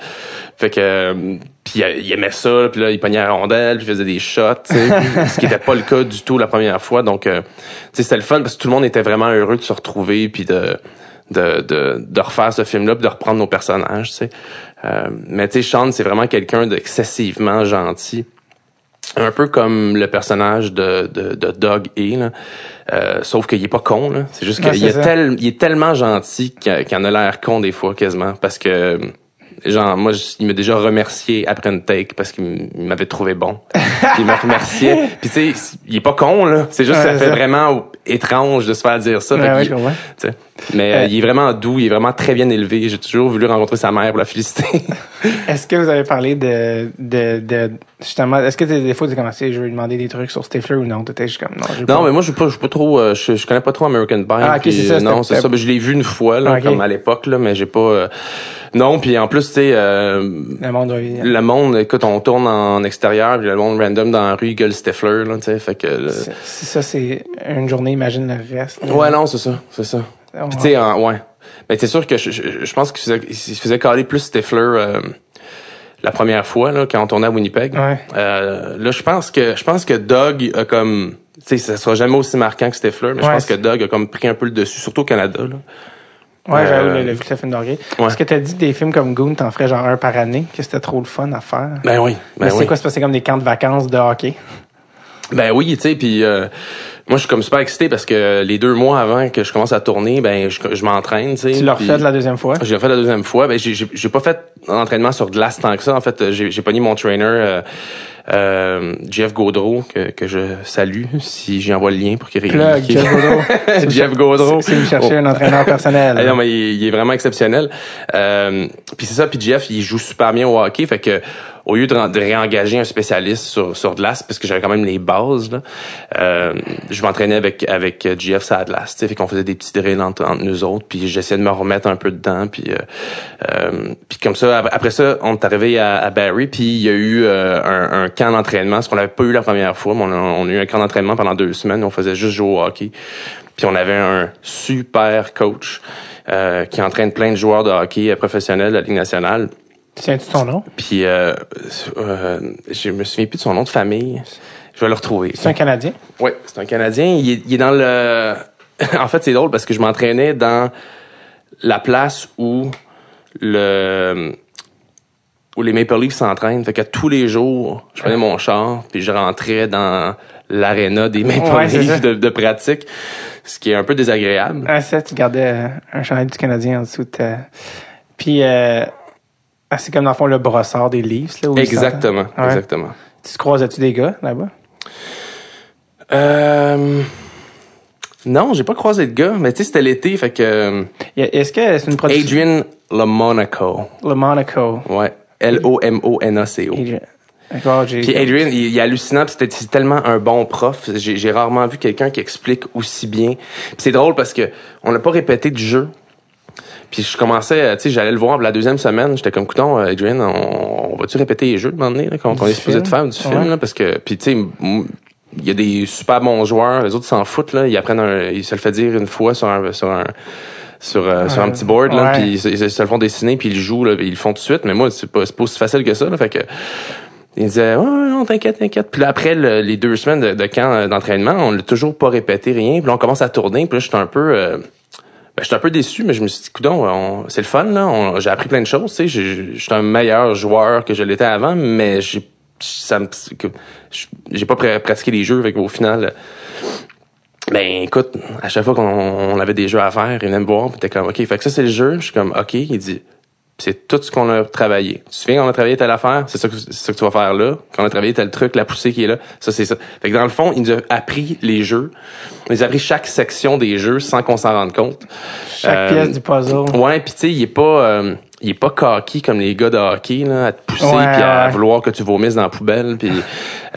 Fait que puis il, aimait ça puis là il pognait la rondelle puis il faisait des shots <laughs> ce qui était pas le cas du tout la première fois. Donc euh, tu sais c'était le fun parce que tout le monde était vraiment heureux de se retrouver puis de de, de, de refaire ce film-là, de reprendre nos personnages, tu sais. Euh, mais tu sais, Sean, c'est vraiment quelqu'un d'excessivement gentil. Un peu comme le personnage de, de, de Doug E, là. Euh, sauf qu'il est pas con, là. C'est juste Ouais, qu'il est, tel, il est tellement gentil qu'il qu'il en a l'air con des fois, quasiment. Parce que, genre, moi, je- il m'a déjà remercié après une take parce qu'il m'avait trouvé bon. Puis il m'a remercié. <laughs> Puis tu sais, il est pas con, là. C'est juste que Ouais, ça fait ça. vraiment étrange de se faire dire ça. Fait Ouais, Mais euh, Euh, il est vraiment doux, il est vraiment très bien élevé. J'ai toujours voulu rencontrer sa mère pour la féliciter. <laughs> Est-ce que vous avez parlé de, de, de justement, est-ce que des fois tu commencé, je vais lui demander des trucs sur Stifler ou non? T'étais juste comme, non, non, pas. mais moi je suis pas, je suis pas trop, euh, je, je connais pas trop American Pie. Ah, ok, puis, c'est ça, Non, c'est ça. Ben, je l'ai vu une fois là, Ah, comme à l'époque là, mais j'ai pas. euh, Non, puis en plus tu sais, Le monde doit le monde, écoute, on tourne en extérieur, puis le monde random dans la rue il gueule Stifler là, tu sais, fait que. c'est ça, c'est une journée, imagine le reste. Ouais, non, c'est ça, c'est ça. Puis tu sais, en- ouais. Mais c'est sûr que je, je, je pense qu'il faisait, il faisait caler plus Stifler euh, la première fois là, quand on tournait à Winnipeg. Ouais. Euh, là, je pense que je pense que Doug a comme, tu sais, ça sera jamais aussi marquant que Stifler, mais je pense que Doug a comme pris un peu le dessus, surtout au Canada. Là. Ouais, j'avoue, Euh, le, le, le film d'orgueil. ouais. Est-ce que t'as dit des films comme Goon, t'en ferais genre un par année, que c'était trop le fun à faire? Ben oui, ben Mais c'est oui. quoi, parce c'est comme des camps de vacances de hockey? Ben oui, tu sais, puis euh, moi je suis comme super excité parce que les deux mois avant que je commence à tourner, ben je, je m'entraîne, tu sais. Tu l'as refait de la deuxième fois? J'ai fait la deuxième fois. Ben, j'ai, pas fait d'entraînement sur glace tant que ça. En fait, j'ai, j'ai pogné mon trainer, euh, euh, Jeff Gaudreau, que, que je salue, si j'y envoie le lien pour qu'il réalise. Jeff Gaudreau. <laughs> Jeff Gaudreau. Lui chercher Oh. un entraîneur personnel. Ah non, mais il, il est vraiment exceptionnel. Euh, puis c'est ça, puis Jeff, il joue super bien au hockey, fait que au lieu de, de réengager un spécialiste sur, sur glace, parce que j'avais quand même les bases, là, euh, je m'entraînais avec avec glace, tu sais, fait qu'on faisait des petits drills entre, entre nous autres, puis j'essayais de me remettre un peu dedans, puis euh, euh, comme ça, ap- après ça, on est arrivé à, à Barrie, puis il y a eu euh, un, un camp d'entraînement, ce qu'on n'avait pas eu la première fois, mais on a, on a eu un camp d'entraînement pendant deux semaines, on faisait juste jouer au hockey, puis on avait un super coach euh, qui entraîne plein de joueurs de hockey euh, professionnels de la Ligue nationale. Tiens-tu ton nom? Puis euh, euh, je me souviens plus de son nom de famille. Je vais le retrouver. C'est un Canadien? Oui, c'est un Canadien. Il est, il est dans le. <laughs> en fait, c'est drôle parce que je m'entraînais dans la place où le où les Maple Leafs s'entraînent. Fait que tous les jours, je prenais mon char puis je rentrais dans l'aréna des Maple Ouais. Leafs de, de pratique, ce qui est un peu désagréable. Ah, ça, tu gardais un chandail du Canadien en dessous de ta... Puis, euh, ah, c'est comme dans le fond le brossard des Leafs, là. où Exactement. Ouais. exactement. Tu te croisais-tu des gars là-bas? Euh... Non, j'ai pas croisé de gars, mais tu sais, c'était l'été, fait que Est-ce que c'est une production? Adrian Le Monaco. Le Monaco. Ouais. L-O-M-O-N-A-C-O. Adrian. Puis Adrian, il, il est hallucinant, c'était c'est tellement un bon prof. J'ai rarement vu quelqu'un qui explique aussi bien. C'est drôle parce que on n'a pas répété du jeu. Puis je commençais, euh, tu sais, j'allais le voir la deuxième semaine. J'étais comme, coudon, euh, Adrian, on, on va-tu répéter les jeux, de moment donné, là, qu'on Du qu'on est supposé de faire du film, Ouais. là, parce que, puis tu sais, il y a des super bons joueurs, les autres s'en foutent, là, ils apprennent, un, ils se le fait dire une fois sur un, sur un, sur, euh, sur un petit board, là, puis ils, se- ils se le font dessiner, puis ils le jouent, là, ils le font tout de suite. Mais moi, c'est pas, c'est pas aussi facile que ça, là, fait que, il disait, ouais, ouais, non, t'inquiète, t'inquiète. Puis là, après le- les deux semaines de, de camp d'entraînement, on l'a toujours pas répété rien. Puis là, on commence à tourner. Puis là, j'étais un peu, euh, ben, j'étais un peu déçu, mais je me suis dit, coudon, on- c'est le fun, là. J'ai appris plein de choses, tu sais. J'ai- J'étais un meilleur joueur que je l'étais avant, mais j'ai, ça j'ai pas pra- pratiqué les jeux, avec au final, euh, ben écoute, à chaque fois qu'on on avait des jeux à faire, il venait me voir, puis t'es comme, OK, fait que ça c'est le jeu. Je suis comme, OK, il dit, c'est tout ce qu'on a travaillé. Tu te souviens qu'on a travaillé telle affaire, c'est ça, que- c'est ça que tu vas faire là. Qu'on a travaillé tel truc, la poussée qui est là, ça c'est ça. Fait que dans le fond, il nous a appris les jeux. Il nous a appris chaque section des jeux sans qu'on s'en rende compte. Chaque Euh, pièce du puzzle. Ouais, puis tu sais, il est pas euh, il est pas cocky comme les gars de hockey là, à te pousser puis à ouais. vouloir que tu vomisses dans la poubelle puis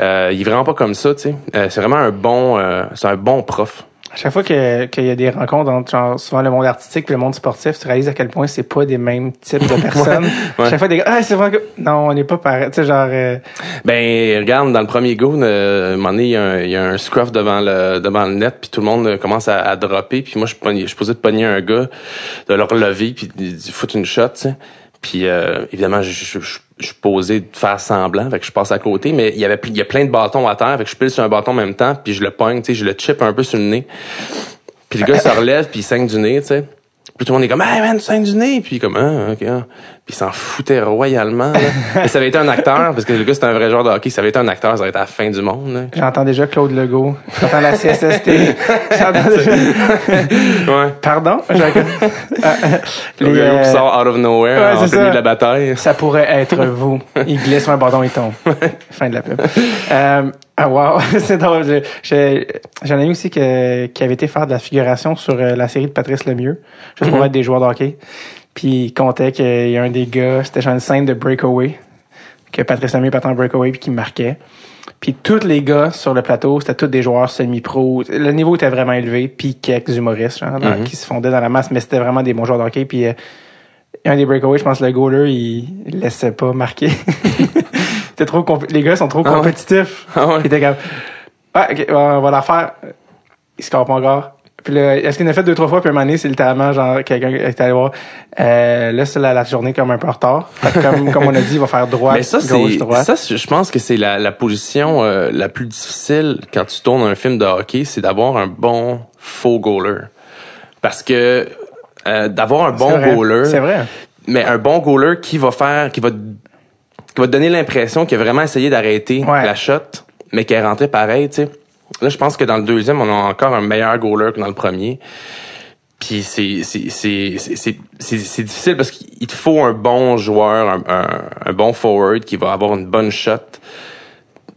euh, il est vraiment pas comme ça, tu sais. Euh, c'est vraiment un bon euh, c'est un bon prof. À chaque fois que- qu'il y a des rencontres entre genre, souvent le monde artistique et le monde sportif, tu réalises à quel point c'est pas des mêmes types de <laughs> personnes. Ouais. À chaque fois des gars, ah, c'est vrai que non, on n'est pas pareil, tu sais genre euh, Ben regarde dans le premier go, euh, un moment donné, il y a un, il y a un scruff devant le devant le net puis tout le monde euh, commence à, à dropper puis moi je suis posé de pogner un gars, de le relever puis de foutre une shot, tu sais. Puis euh, évidemment, je, je, je, je suis posé de faire semblant, fait que je passe à côté, mais il y avait il y a plein de bâtons à terre, fait que je pile sur un bâton en même temps, puis je le pogne, tu sais, je le chip un peu sur le nez. Puis le gars se relève puis il saigne du nez, tu sais. Puis tout le monde est comme Hey man, tu saignes du nez puis comme ah, ok. ah. Puis il s'en foutait royalement. Là. <laughs> Ça avait été un acteur parce que le gars c'était un vrai joueur de hockey, ça avait été un acteur, ça aurait été à la fin du monde. J'entends déjà Claude Legault, j'entends la CSST. <laughs> j'entends déjà... <laughs> Ouais. Pardon? Ah, Le gars euh, qui sort out of nowhere ouais, en milieu de la bataille. Ça pourrait être vous. Il glisse sur un bâton, il tombe. fin de la pub. Euh, ah wow, <laughs> c'est drôle. Je- je- J'en ai eu aussi que, qui avait été faire de la figuration sur euh, la série de Patrice Lemieux, juste pour être des joueurs de hockey. Puis il comptait qu'il y a un des gars, c'était genre une scène de breakaway, que Patrice Lemieux partait en breakaway puis qui marquait. Puis tous les gars sur le plateau, c'était tous des joueurs semi-pro. Le niveau était vraiment élevé, puis quelques humoristes genre, Mhm. qui se fondaient dans la masse, mais c'était vraiment des bons joueurs de hockey. Puis euh, un des breakaways, je pense le goaler, il, il laissait pas marquer. <laughs> C'était trop les gars sont trop Ah ouais? compétitifs. <laughs> Ah ouais. Il était comme ah, ok, on va la faire. Il se pas encore. Puis là, est-ce qu'il en a fait deux trois fois puis un moment donné, c'est littéralement genre quelqu'un qui est allé voir euh, là c'est la, la journée comme un peu en retard. Comme comme on a dit, il va faire droite, Mais ça, gauche, c'est droite. ça, je pense que c'est la, la position euh, la plus difficile quand tu tournes un film de hockey, c'est d'avoir un bon faux goaler. Parce que euh, d'avoir un bon C'est vrai. goaler, C'est vrai. mais un bon goaler qui va faire, qui va, qui va te donner l'impression qu'il a vraiment essayé d'arrêter Ouais. la shot, mais qu'il est rentré pareil, tu sais. Là, je pense que dans le deuxième, on a encore un meilleur goaler que dans le premier. Puis c'est c'est c'est c'est c'est c'est- c'est difficile parce qu'il te faut un bon joueur, un, un, un bon forward qui va avoir une bonne shot.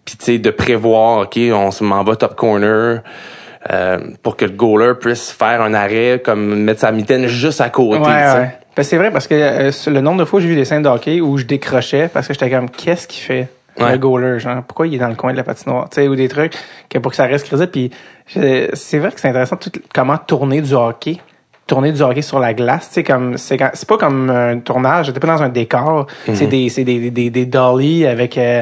Puis tu sais de prévoir, ok, on se m'en va top corner. euh, pour que le goaler puisse faire un arrêt comme mettre sa mitaine juste à côté. Ouais, ouais. Ben, c'est vrai parce que euh, le nombre de fois que j'ai vu des scènes de hockey où je décrochais parce que j'étais comme qu'est-ce qu'il fait Ouais. le goaler genre? Pourquoi il est dans le coin de la patinoire tu sais ou des trucs que pour que ça reste crédible puis c'est vrai que c'est intéressant tout, comment tourner du hockey tourner du hockey sur la glace tu sais comme c'est quand- c'est pas comme un tournage j'étais pas dans un décor Mhm. c'est des c'est des, des des dollies avec euh,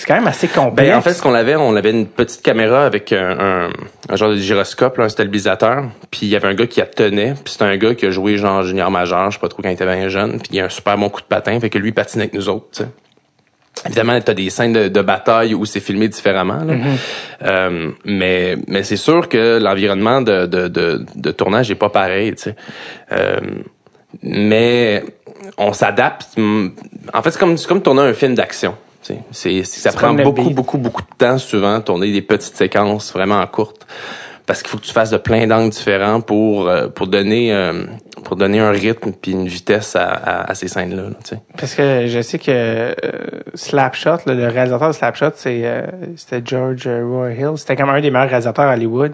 c'est quand même assez complexe Ben, en fait, ce qu'on avait, on avait une petite caméra avec un, un, un genre de gyroscope, là, un stabilisateur. Puis il y avait un gars qui la tenait. Puis c'était un gars qui a joué genre junior majeur, je sais pas trop quand il était bien jeune. Puis il a un super bon coup de patin, fait que lui il patine avec nous autres. tu sais. Évidemment, t'as des scènes de, de bataille où c'est filmé différemment. là. Euh, mais mais c'est sûr que l'environnement de, de, de, de tournage est pas pareil. tu sais. Euh, mais on s'adapte. En fait, c'est comme, c'est comme tourner un film d'action. C'est, c'est- ça prend beaucoup, beat. beaucoup, beaucoup de temps souvent, tourner des petites séquences vraiment courtes. parce qu'il faut que tu fasses de plein d'angles différents pour euh, pour donner euh, pour donner un rythme puis une vitesse à, à, à ces scènes là, tu sais. Parce que je sais que euh, Slapshot, là, le réalisateur de Slapshot, c'est euh, c'était George Roy Hill. C'était comme un des meilleurs réalisateurs à Hollywood.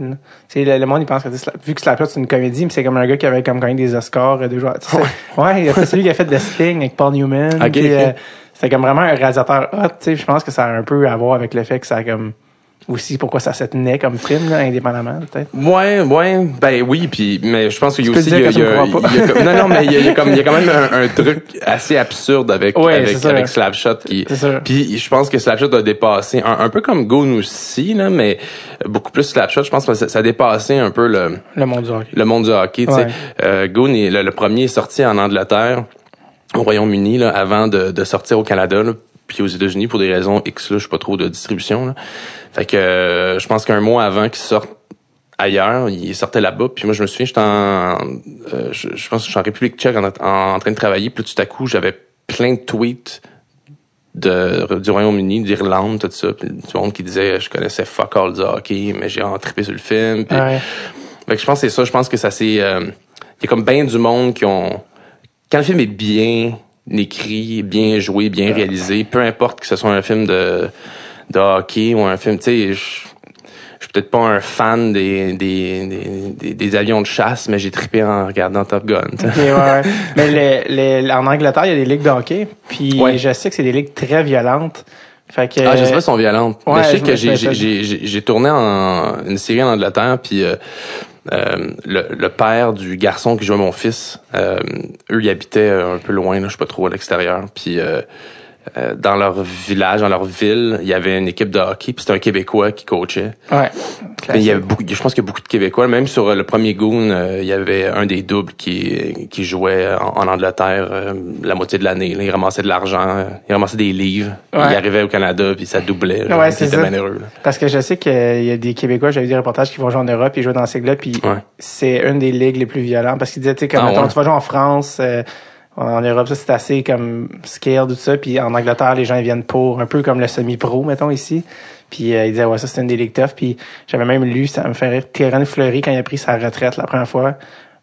le, le monde il pense que vu que Slapshot c'est une comédie, mais c'est comme un gars qui avait comme gagné des Oscars euh, deux sais, c'est- ouais, c'est celui qui a fait The Sting avec Paul Newman. C'était comme vraiment un réalisateur hot. Tu sais, je pense que ça a un peu à voir avec le fait que ça a comme aussi pourquoi ça se tenait comme film là, indépendamment peut-être. Ouais, ouais, ben oui, puis mais je pense qu'il y a aussi il y a, y y non non mais il y a, il y a comme il y a quand même un, un truc assez absurde avec Ouais, avec avec Slapshot qui puis je pense que Slapshot a dépassé un, un peu comme Goon aussi là mais beaucoup plus Slapshot je pense que ça, ça a dépassé un peu le Le monde du hockey. le monde du hockey, tu sais. Ouais. Euh, Goon est le, le premier est sorti en Angleterre au Royaume-Uni là avant de, de sortir au Canada là, puis aux États-Unis pour des raisons X là, je sais pas trop de distribution là. Fait que euh, je pense qu'un mois avant qu'il sorte ailleurs, il sortait là-bas, puis moi je me souviens, j'étais en euh, je, je pense que je suis en République tchèque en, en, en train de travailler, puis tout à coup, j'avais plein de tweets de, du Royaume-Uni, d'Irlande, tout ça, puis du monde qui disait je connaissais fuck all du hockey, mais j'ai trippé sur le film, puis Ouais. fait que je pense que c'est ça. Je pense que ça c'est. euh, Il y a comme bien du monde qui ont. Quand le film est bien écrit, bien joué, bien réalisé, peu importe que ce soit un film de, de hockey ou un film, tu sais, je je suis peut-être pas un fan des, des, des, des, avions de chasse, mais j'ai trippé en regardant Top Gun. ouais, ouais. <laughs> Mais le, le- en Angleterre, il y a des ligues de hockey. Puis Ouais. je sais que c'est des ligues très violentes. Fait que, Ah, je sais pas si elles sont violentes. mais je sais je que me j'ai, souviens j'ai, j'ai, j'ai tourné en, une série en Angleterre, puis euh, euh, le, père du garçon qui jouait mon fils, euh, eux, ils habitaient un peu loin, là, je sais pas trop, à l'extérieur. Puis euh, dans leur village, dans leur ville, il y avait une équipe de hockey, puis c'était un Québécois qui coachait. ouais. Il y avait beaucoup, je pense qu'il y a beaucoup de Québécois. Même sur euh, le premier Goon, euh, il y avait un des doubles qui, qui jouait en, en Angleterre euh, la moitié de l'année. Il ramassait de l'argent, il ramassait des livres. Ouais. Il arrivait au Canada, puis ça doublait. genre, Ouais, c'est ça. Parce que je sais qu'il y a des Québécois, j'avais vu des reportages qui vont jouer en Europe, ils jouent dans ces ligues-là, puis Ouais. c'est une des ligues les plus violentes. Parce qu'ils disaient, tu sais, comme, Ah, mettons, tu vas jouer en France, euh, en Europe, ça c'est assez comme scale, tout ça, puis en Angleterre, les gens ils viennent pour, un peu comme le semi-pro, mettons, ici. Puis euh, ils disaient, ouais, ça c'est une des ligues tough. Puis j'avais même lu, ça me fait rire, Terran Fleury, quand il a pris sa retraite la première fois,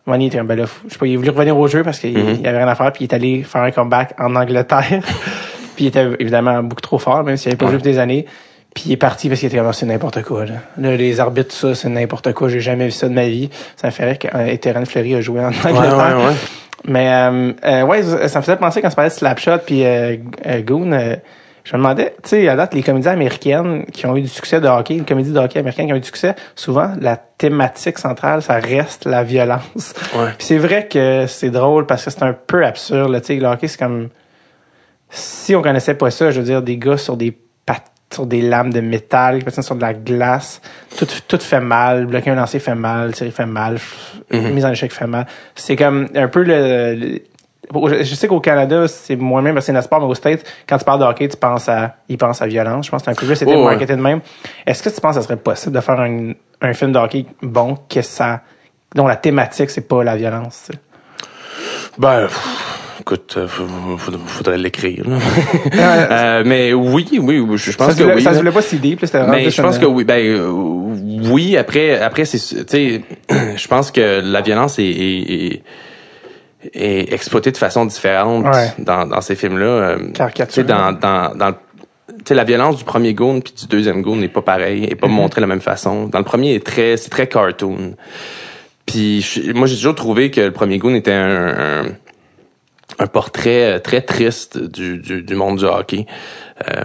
Money était un fou. je sais pas, il voulu revenir au jeu parce qu'il il avait rien à faire, puis il est allé faire un comeback en Angleterre. <laughs> puis il était évidemment beaucoup trop fort, même s'il avait pas joué Ouais. depuis des années. Puis il est parti parce qu'il était comme, Ah, c'est n'importe quoi. Là. Là, les arbitres, tout ça, c'est n'importe quoi. J'ai jamais vu ça de ma vie. Ça me fait rire que Terran Fleury a joué en Angleterre. ouais, ouais. Mais euh, euh, ouais, ça me faisait penser quand tu parlais de Slapshot puis euh, euh, Goon. euh, je me demandais, tu sais, à date, les comédies américaines qui ont eu du succès de hockey, les comédies de hockey américaines qui ont eu du succès, souvent, la thématique centrale, ça reste la violence. Ouais. Puis c'est vrai que c'est drôle parce que c'est un peu absurde. Tu sais, le hockey, c'est comme... Si on connaissait pas ça, je veux dire, des gars sur des sur des lames de métal, qui patinent sur de la glace, tout, tout fait mal, bloquer un lancer fait mal, tirer fait mal, Mhm. mise en échec fait mal. C'est comme un peu le... le- je sais qu'au Canada, c'est moins même parce que c'est notre sport, mais au States, quand tu parles de hockey, tu penses à, ils pensent à violence. Je pense que c'est un peu plus, c'était Oh, marketé de même. Est-ce que tu penses que ça serait possible de faire un, un film de hockey bon, que ça, dont la thématique, c'est pas la violence? Ben, pff, écoute, euh, faudrait l'écrire. <laughs> Euh, mais oui, oui, je pense ça que voulait, oui. ça se là. voulait pas si deep, c'était Mais plus je pense que oui, ben euh, oui. Après, après c'est, tu sais, <clears throat> je pense que la violence est, est, est- est exploitée de façon différente Ouais. dans, dans ces films-là. Euh, Caricature. Tu sais, dans, dans, dans le- tu sais, la violence du premier Goon puis du deuxième Goon n'est pas pareil, est pas Mm-hmm. montrée de la même façon. Dans le premier, est très, c'est très cartoon. Puis moi, j'ai toujours trouvé que le premier Goon était un, un, un portrait euh, très triste du, du, du monde du hockey. Euh,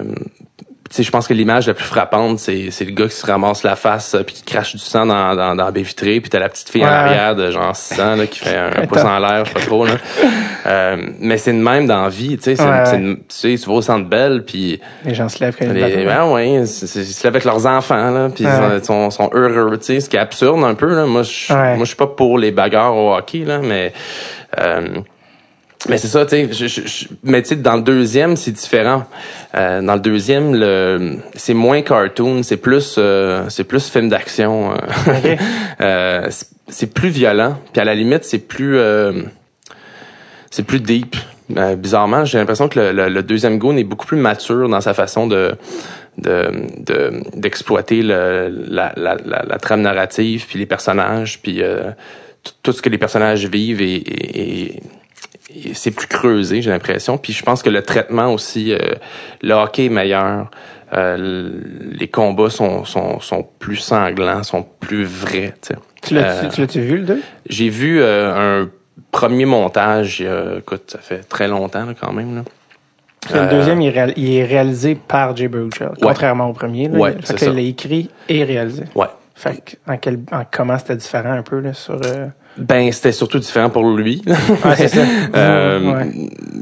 tu sais, je pense que l'image la plus frappante, c'est, c'est le gars qui se ramasse la face euh, puis qui crache du sang dans, dans, dans la baie vitrée, puis t'as la petite fille en arrière de genre 6 ans là, qui fait un, un <laughs> pouce en l'air, je sais pas trop. Là. Euh, mais c'est de même dans la vie, tu sais. c'est- Ouais, Tu vas au centre belle, puis Les gens se lèvent quand les, ben ouais, ils se lèvent avec leurs enfants, là, puis Ouais. ils sont, sont heureux, tu sais, ce qui est absurde un peu. Là. Moi, je moi, je suis pas pour les bagarres au hockey, là, mais... Euh, mais c'est ça, tu sais. je- je- je- Mais tu sais, dans le deuxième, c'est différent. Euh, dans le deuxième, le, c'est moins cartoon, c'est plus, euh, c'est plus film d'action. euh. Ok. <laughs> Euh, c'est- plus violent. Puis à la limite, c'est plus, euh, c'est plus deep. Euh, bizarrement, j'ai l'impression que le, le- le deuxième Goon est beaucoup plus mature dans sa façon de de de- d'exploiter le la, la, la, la trame narrative puis les personnages puis euh, tout- ce que les personnages vivent et- et- et c'est plus creusé j'ai l'impression puis je pense que le traitement aussi euh, le hockey est meilleur euh, les combats sont, sont sont plus sanglants sont plus vrais tu sais. Tu l'as Euh, tu l'as-tu vu, le 2? j'ai vu euh, un premier montage, il y a, écoute, ça fait très longtemps là, quand même. Là. Le Euh, deuxième, il est, réal- il est réalisé par Jay Baruchel, contrairement au premier. Là. Ouais, fait c'est que ça. Il l'a écrit et réalisé. Ouais. Fait que, en, quel, en comment c'était différent un peu là, sur... Ben, c'était surtout différent pour lui. Ouais, c'est ça. <laughs> Euh, Ouais.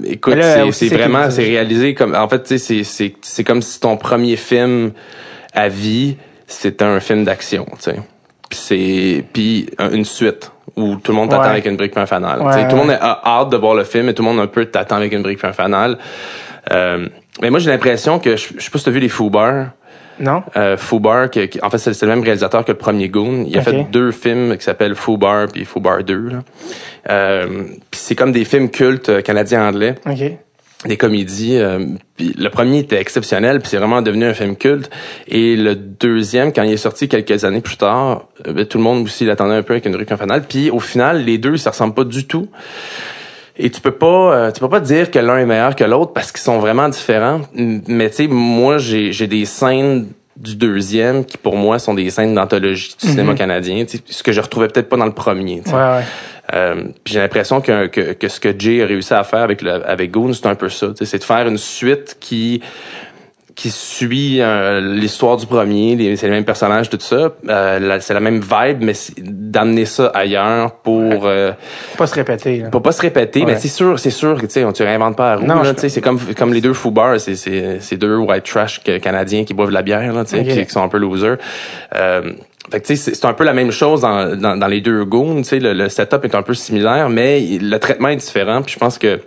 Écoute, c'est- vraiment, c'est réalisé comme, en fait, tu sais, c'est- c'est c'est comme si ton premier film à vie, c'était un film d'action, tu sais. Puis c'est, puis un- une suite où tout le monde t'attend Ouais. avec une brique puis un fanal. Tout le monde a hâte de voir le film et tout le monde un peu t'attend avec une brique puis un fanal. Euh, mais moi, j'ai l'impression que, je, je sais pas si t'as vu les Foubar. Non? Euh, Fubar, qui, qui- en fait, c'est le même réalisateur que le premier Goon. Il a fait deux films qui s'appellent Fubar puis Fubar 2. Là. Euh, c'est comme des films cultes euh, canadiens-anglais, des comédies. euh, puis le premier était exceptionnel, puis c'est vraiment devenu un film culte. Et le deuxième, quand il est sorti quelques années plus tard, euh, ben, tout le monde aussi l'attendait un peu avec une rue finale. Puis au final, les deux, ça ressemble pas du tout. Et tu peux pas, euh, tu peux pas dire que l'un est meilleur que l'autre parce qu'ils sont vraiment différents. Mais tu sais, moi, j'ai, j'ai des scènes du deuxième qui pour moi sont des scènes d'anthologie du cinéma canadien, tu sais, ce que je retrouvais peut-être pas dans le premier. tu sais. Ouais, ouais. Euh, j'ai l'impression que, que, que ce que Jay a réussi à faire avec le, avec Goon, c'est un peu ça. C'est de faire une suite qui qui suit euh, l'histoire du premier, c'est les mêmes personnages, tout ça. Euh, c'est la même vibe, mais d'amener ça ailleurs pour euh, pas se répéter. Là. pour pas se répéter. Ouais. Mais c'est sûr, c'est sûr que tu sais, on tu réinventes pas la roue. Non, là, je- c'est comme comme les deux Foubar, c'est c'est c'est deux white trash canadiens qui boivent de la bière là, qui, qui sont un peu losers. Euh, fait que tu sais, c'est- c'est un peu la même chose dans, dans, dans les deux goons, tu sais, le, le setup est un peu similaire, mais le traitement est différent. Puis je pense que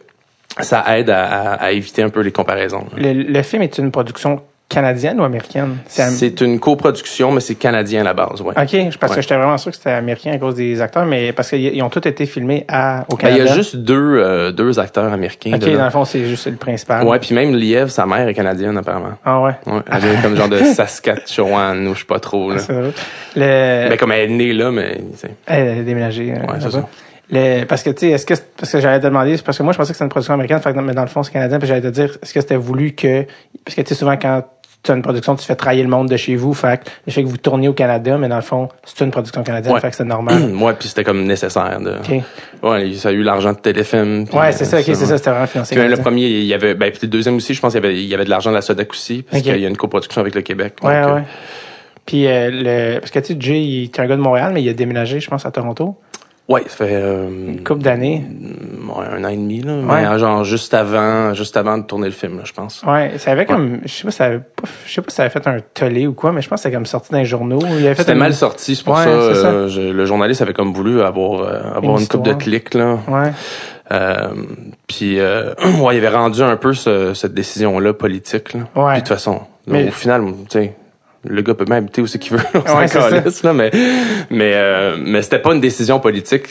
ça aide à, à, à éviter un peu les comparaisons. Le, le film est une production canadienne ou américaine? C'est une coproduction, mais c'est canadien à la base, ouais. OK, parce Ouais. que j'étais vraiment sûr que c'était américain à cause des acteurs, mais parce qu'ils ils ont tous été filmés à, au Ben, il Canada. y a juste deux euh, deux acteurs américains. OK, dedans. dans le fond, c'est juste le principal. Ouais, puis même Liev, sa mère est canadienne apparemment. Ah ouais. Ouais, elle vient comme genre de <laughs> Saskatchewan ou je sais pas trop. Là. C'est. Le... Ben, comme elle est née là, mais. Elle a déménagé. euh, Ouais, c'est ça. Le, parce que, tu sais, est-ce que, parce que j'allais te demander, parce que moi, je pensais que c'était une production américaine, fait mais dans le fond, c'est canadien, puis j'allais te dire, est-ce que c'était voulu que, parce que, tu sais, souvent, quand tu as une production, tu fais travailler le monde de chez vous, fait le fait que vous tourniez au Canada, mais dans le fond, c'est une production canadienne, Ouais. fait que c'est normal. <clears throat> ouais, puis c'était comme nécessaire. De... OK. Ouais, ça a eu l'argent de téléfilm. Ouais, c'est ça, euh, OK, c'est ça, c'était vraiment financé. Puis même le premier, il y avait, ben, puis le deuxième aussi, je pense qu'il y avait, il y avait de l'argent de la Sodac aussi, parce qu'il y a une coproduction avec le Québec. donc, Ouais, euh, ouais. Puis, euh, le, parce que, tu sais, Jay, il est un gars de Montréal, mais il a déménagé, je pense, à Toronto. Ouais, ça fait euh, Une couple d'années. ouais, un an et demi, là. Ouais. Mais genre juste avant, juste avant de tourner le film, là, je pense. Ouais, ça avait comme, je sais pas, si ça avait je sais pas si ça avait fait un tollé ou quoi, mais je pense que c'était comme sorti dans les journaux. Il avait fait C'était une- mal sorti, c'est pour Ouais, ça, c'est ça. euh, je- le journaliste avait comme voulu avoir, euh, avoir une, coupe de clics, là. Ouais. Euh, puis <clears throat> ouais, il avait rendu un peu ce- cette décision-là politique. Là. Ouais. Puis de toute façon, Mais- au final, tu sais, le gars peut même habiter où c'est qu'il veut. <laughs> on Ouais, calisse, là, mais mais euh, mais c'était pas une décision politique.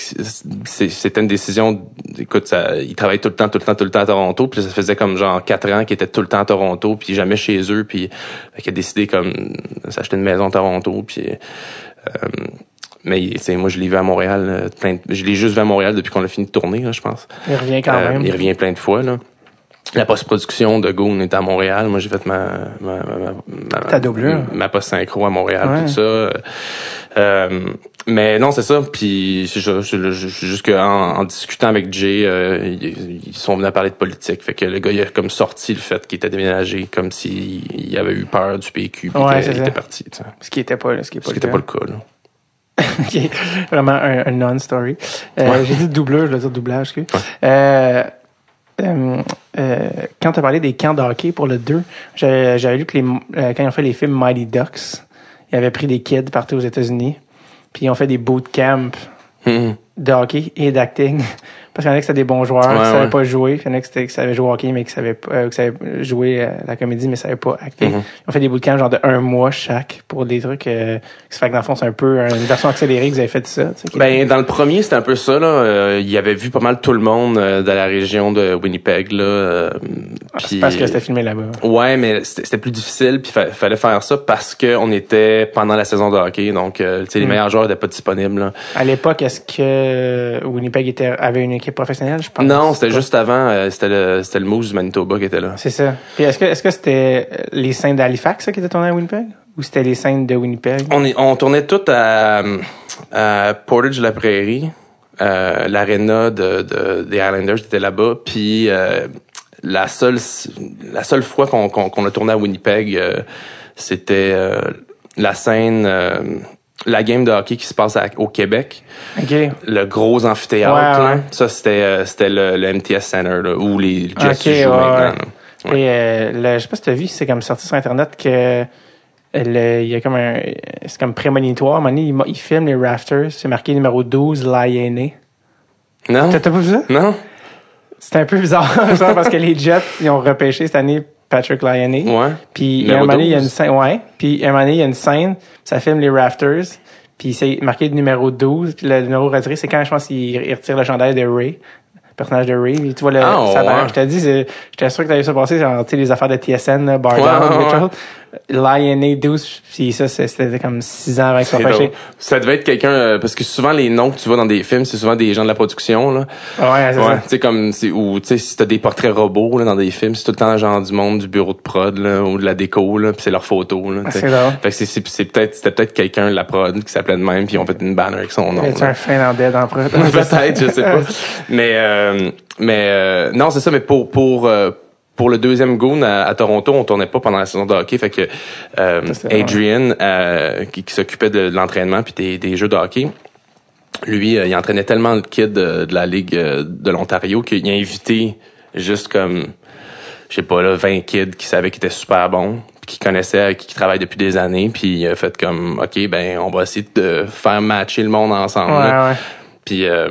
C'était une décision. Écoute, ça, il travaillait tout le temps, tout le temps, tout le temps à Toronto. Puis ça faisait comme genre quatre ans qu'il était tout le temps à Toronto, puis jamais chez eux. Puis qu'il a décidé comme de s'acheter une maison à Toronto. Puis euh, mais moi je l'ai vu à Montréal. euh, Plein de- je l'ai juste vu à Montréal depuis qu'on a fini de tourner, là, je pense. Il revient quand Euh, même. Il revient plein de fois, là. La post-production de Goon est à Montréal. Moi, j'ai fait ma, ma, ma, ma, Ta doublure. ma post-synchro à Montréal, Ouais. tout ça. Euh, mais non, c'est ça. Puis, juste qu'en en discutant avec Jay, euh, ils, ils sont venus à parler de politique. Fait que le gars, il a comme sorti le fait qu'il était déménagé, comme s'il il avait eu peur du PQ, puis Ouais, qu'il était parti. Ce qui était pas, ce qui est pas Ce qui le n'était cas. pas le cas, là. <laughs> Ok. Vraiment un, un non-story. Euh, Ouais. J'ai dit doubleur, je veux dire doublage. Euh, euh, euh, quand tu as parlé des camps de hockey pour le 2, j'avais lu que les, euh, quand ils ont fait les films Mighty Ducks, ils avaient pris des kids partout aux États-Unis, puis ils ont fait des bootcamps Mhm. de hockey et d'acting Parce qu'il y en a qui c'était des bons joueurs, Ouais, qui savaient ouais. pas jouer. Il y en a qui, qui savaient jouer au hockey, mais qui savaient pas, euh, qui savaient jouer euh, la comédie, mais savaient pas acter. Mhm. Ils ont fait des bootcamps genre de un mois chaque pour des trucs, euh, qui se fait que dans le fond, c'est un peu une version accélérée que vous avez fait de ça. qui- Ben dans le premier c'était un peu ça là. Euh, il avait vu pas mal tout le monde euh, dans la région de Winnipeg là. Ah, parce que c'était filmé là-bas. Ouais, mais c'était plus difficile puis fa- fallait faire ça parce que on était pendant la saison de hockey, donc euh, tu sais les Mm. meilleurs joueurs étaient pas disponibles. Là. À l'époque, est-ce que Winnipeg était, avait une équipe professionnelle, je pense? Non, c'était juste avant, euh, c'était le c'était le Moose du Manitoba qui était là. C'est ça. Puis est-ce que est-ce que c'était euh, les scènes d'Halifax ça, qui étaient tournées à Winnipeg? Ou c'était les scènes de Winnipeg? On est, on tournait tout à, à Portage la Prairie, euh, l'aréna de, de des Islanders était là-bas, puis euh, la seule la seule fois qu'on qu'on a tourné à Winnipeg, euh, c'était euh, la scène la game de hockey qui se passe à- au Québec, le gros amphithéâtre, Ouais, là. ouais. ça c'était euh, c'était le, le MTS Center là, où les Jets Ok, jouent ouais, maintenant. Et euh, le, je sais pas si tu as vu, c'est comme sorti sur Internet que le- il y a comme un. C'est comme prémonitoire. À un moment donné, il, filme les Rafters. C'est marqué numéro 12, Lyonnais. Non, T'as pas vu ça? non, C'était un peu bizarre, <laughs> parce que les Jets, ils ont repêché cette année Patrick Lyonnais. ouais. Puis un moment donné, il y a une 12. scène, ouais. Puis à un moment donné, il y a une scène, ça filme les Rafters. Puis c'est marqué numéro 12. Puis le numéro retiré, c'est quand je pense qu'il il retire le chandail de Ray. Le personnage de Ray. Tu vois le, Ah, ça ouais. Je t'ai dit, c'est- j'étais sûr que t'avais ça passé, genre, tu sais, les affaires de TSN, là, Bar Ouais, ouais, Lyonnais 12. Puis ça, c'est- c'était comme 6 ans avant qu'il soit C'est drôle. Ça devait être quelqu'un euh, parce que souvent les noms que tu vois dans des films, c'est souvent des gens de la production là. Ouais, c'est Ouais, ça. tu sais comme c'est ou tu sais si t'as des portraits robots là dans des films, c'est tout le temps genre du monde du bureau de prod là ou de la déco là, puis c'est leur photo là. sais. C'est. Fait que c'est c'est c'est peut-être c'était peut-être quelqu'un de la prod qui s'appelait de même puis ils ont fait une banner avec son nom. Là. un Finlandais dans le pro- <laughs> Peut-être, je sais pas. <laughs> Mais euh, mais euh, non, c'est ça. Mais pour pour euh, pour le deuxième Goon à, à Toronto, on tournait pas pendant la saison de hockey. Fait que euh, Adrian, euh, qui, qui s'occupait de, de l'entraînement puis des, des jeux de hockey, lui, euh, il entraînait tellement le kid de, de la ligue euh, de l'Ontario qu'il a invité juste comme je sais pas là 20 kids qui savaient qu'ils étaient super bons qui connaissaient qui, qui travaillent depuis des années puis il a fait comme OK ben on va essayer de faire matcher le monde ensemble. Ouais, ouais. Puis euh,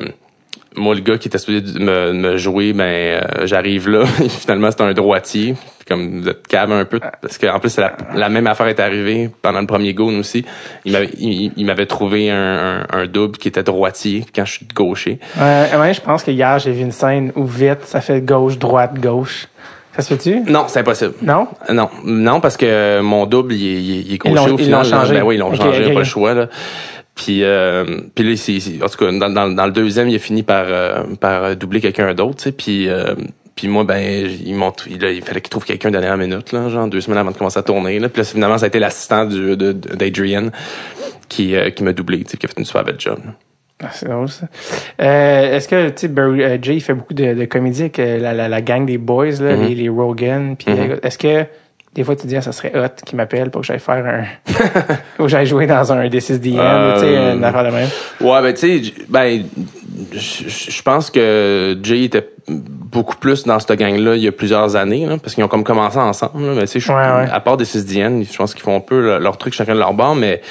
moi, le gars qui était supposé de me, me jouer, ben euh, j'arrive là. <laughs> finalement, c'est un droitier. Comme vous êtes cave un peu. Parce qu'en plus, la, la même affaire est arrivée pendant le premier goon aussi. Il m'avait, il, il m'avait trouvé un, un, un double qui était droitier quand je suis gaucher. Ouais, ouais, je pense que hier, j'ai vu une scène où vite, ça fait gauche, droite, gauche. Ça se fait-tu? Non, c'est impossible. Non? Non, non, parce que mon double, il est, il il est Ils gaucher au ils final. l'ont changé. Ben oui, ils l'ont Ok, changé, ok, pas le choix. Là. Puis, euh, puis là, c'est, c'est- en tout cas, dans, dans, dans le deuxième, il a fini par, euh, par doubler quelqu'un d'autre, tu sais. Puis, euh, puis moi, ben, m'ont, il, il fallait qu'il trouve quelqu'un dernière minute, là, genre deux semaines avant de commencer à tourner. Là. Puis là, finalement, ça a été l'assistant d'Adrian qui, euh, qui m'a doublé, tu sais, qui a fait une super belle job. là. Ah, c'est drôle, ça. Euh, est-ce que, tu sais, Barry- euh, Jay, il fait beaucoup de, de comédie avec euh, la, la, la gang des boys, là, Mhm. les, les Rogan, puis Mhm. euh, est-ce que, des fois, tu te dis, ah, ça serait hot qui m'appelle pour que j'aille faire un, <laughs> que j'aille jouer dans un This is the End, Euh, tu sais, une affaire de même. Ouais, ben tu sais, ben je je pense que Jay était beaucoup plus dans cette gang-là il y a plusieurs années, là, parce qu'ils ont comme commencé ensemble. Là, mais tu sais, je- Ouais, ouais. à part des 6 DN, je pense qu'ils font un peu le- leur truc chacun de leur bord, mais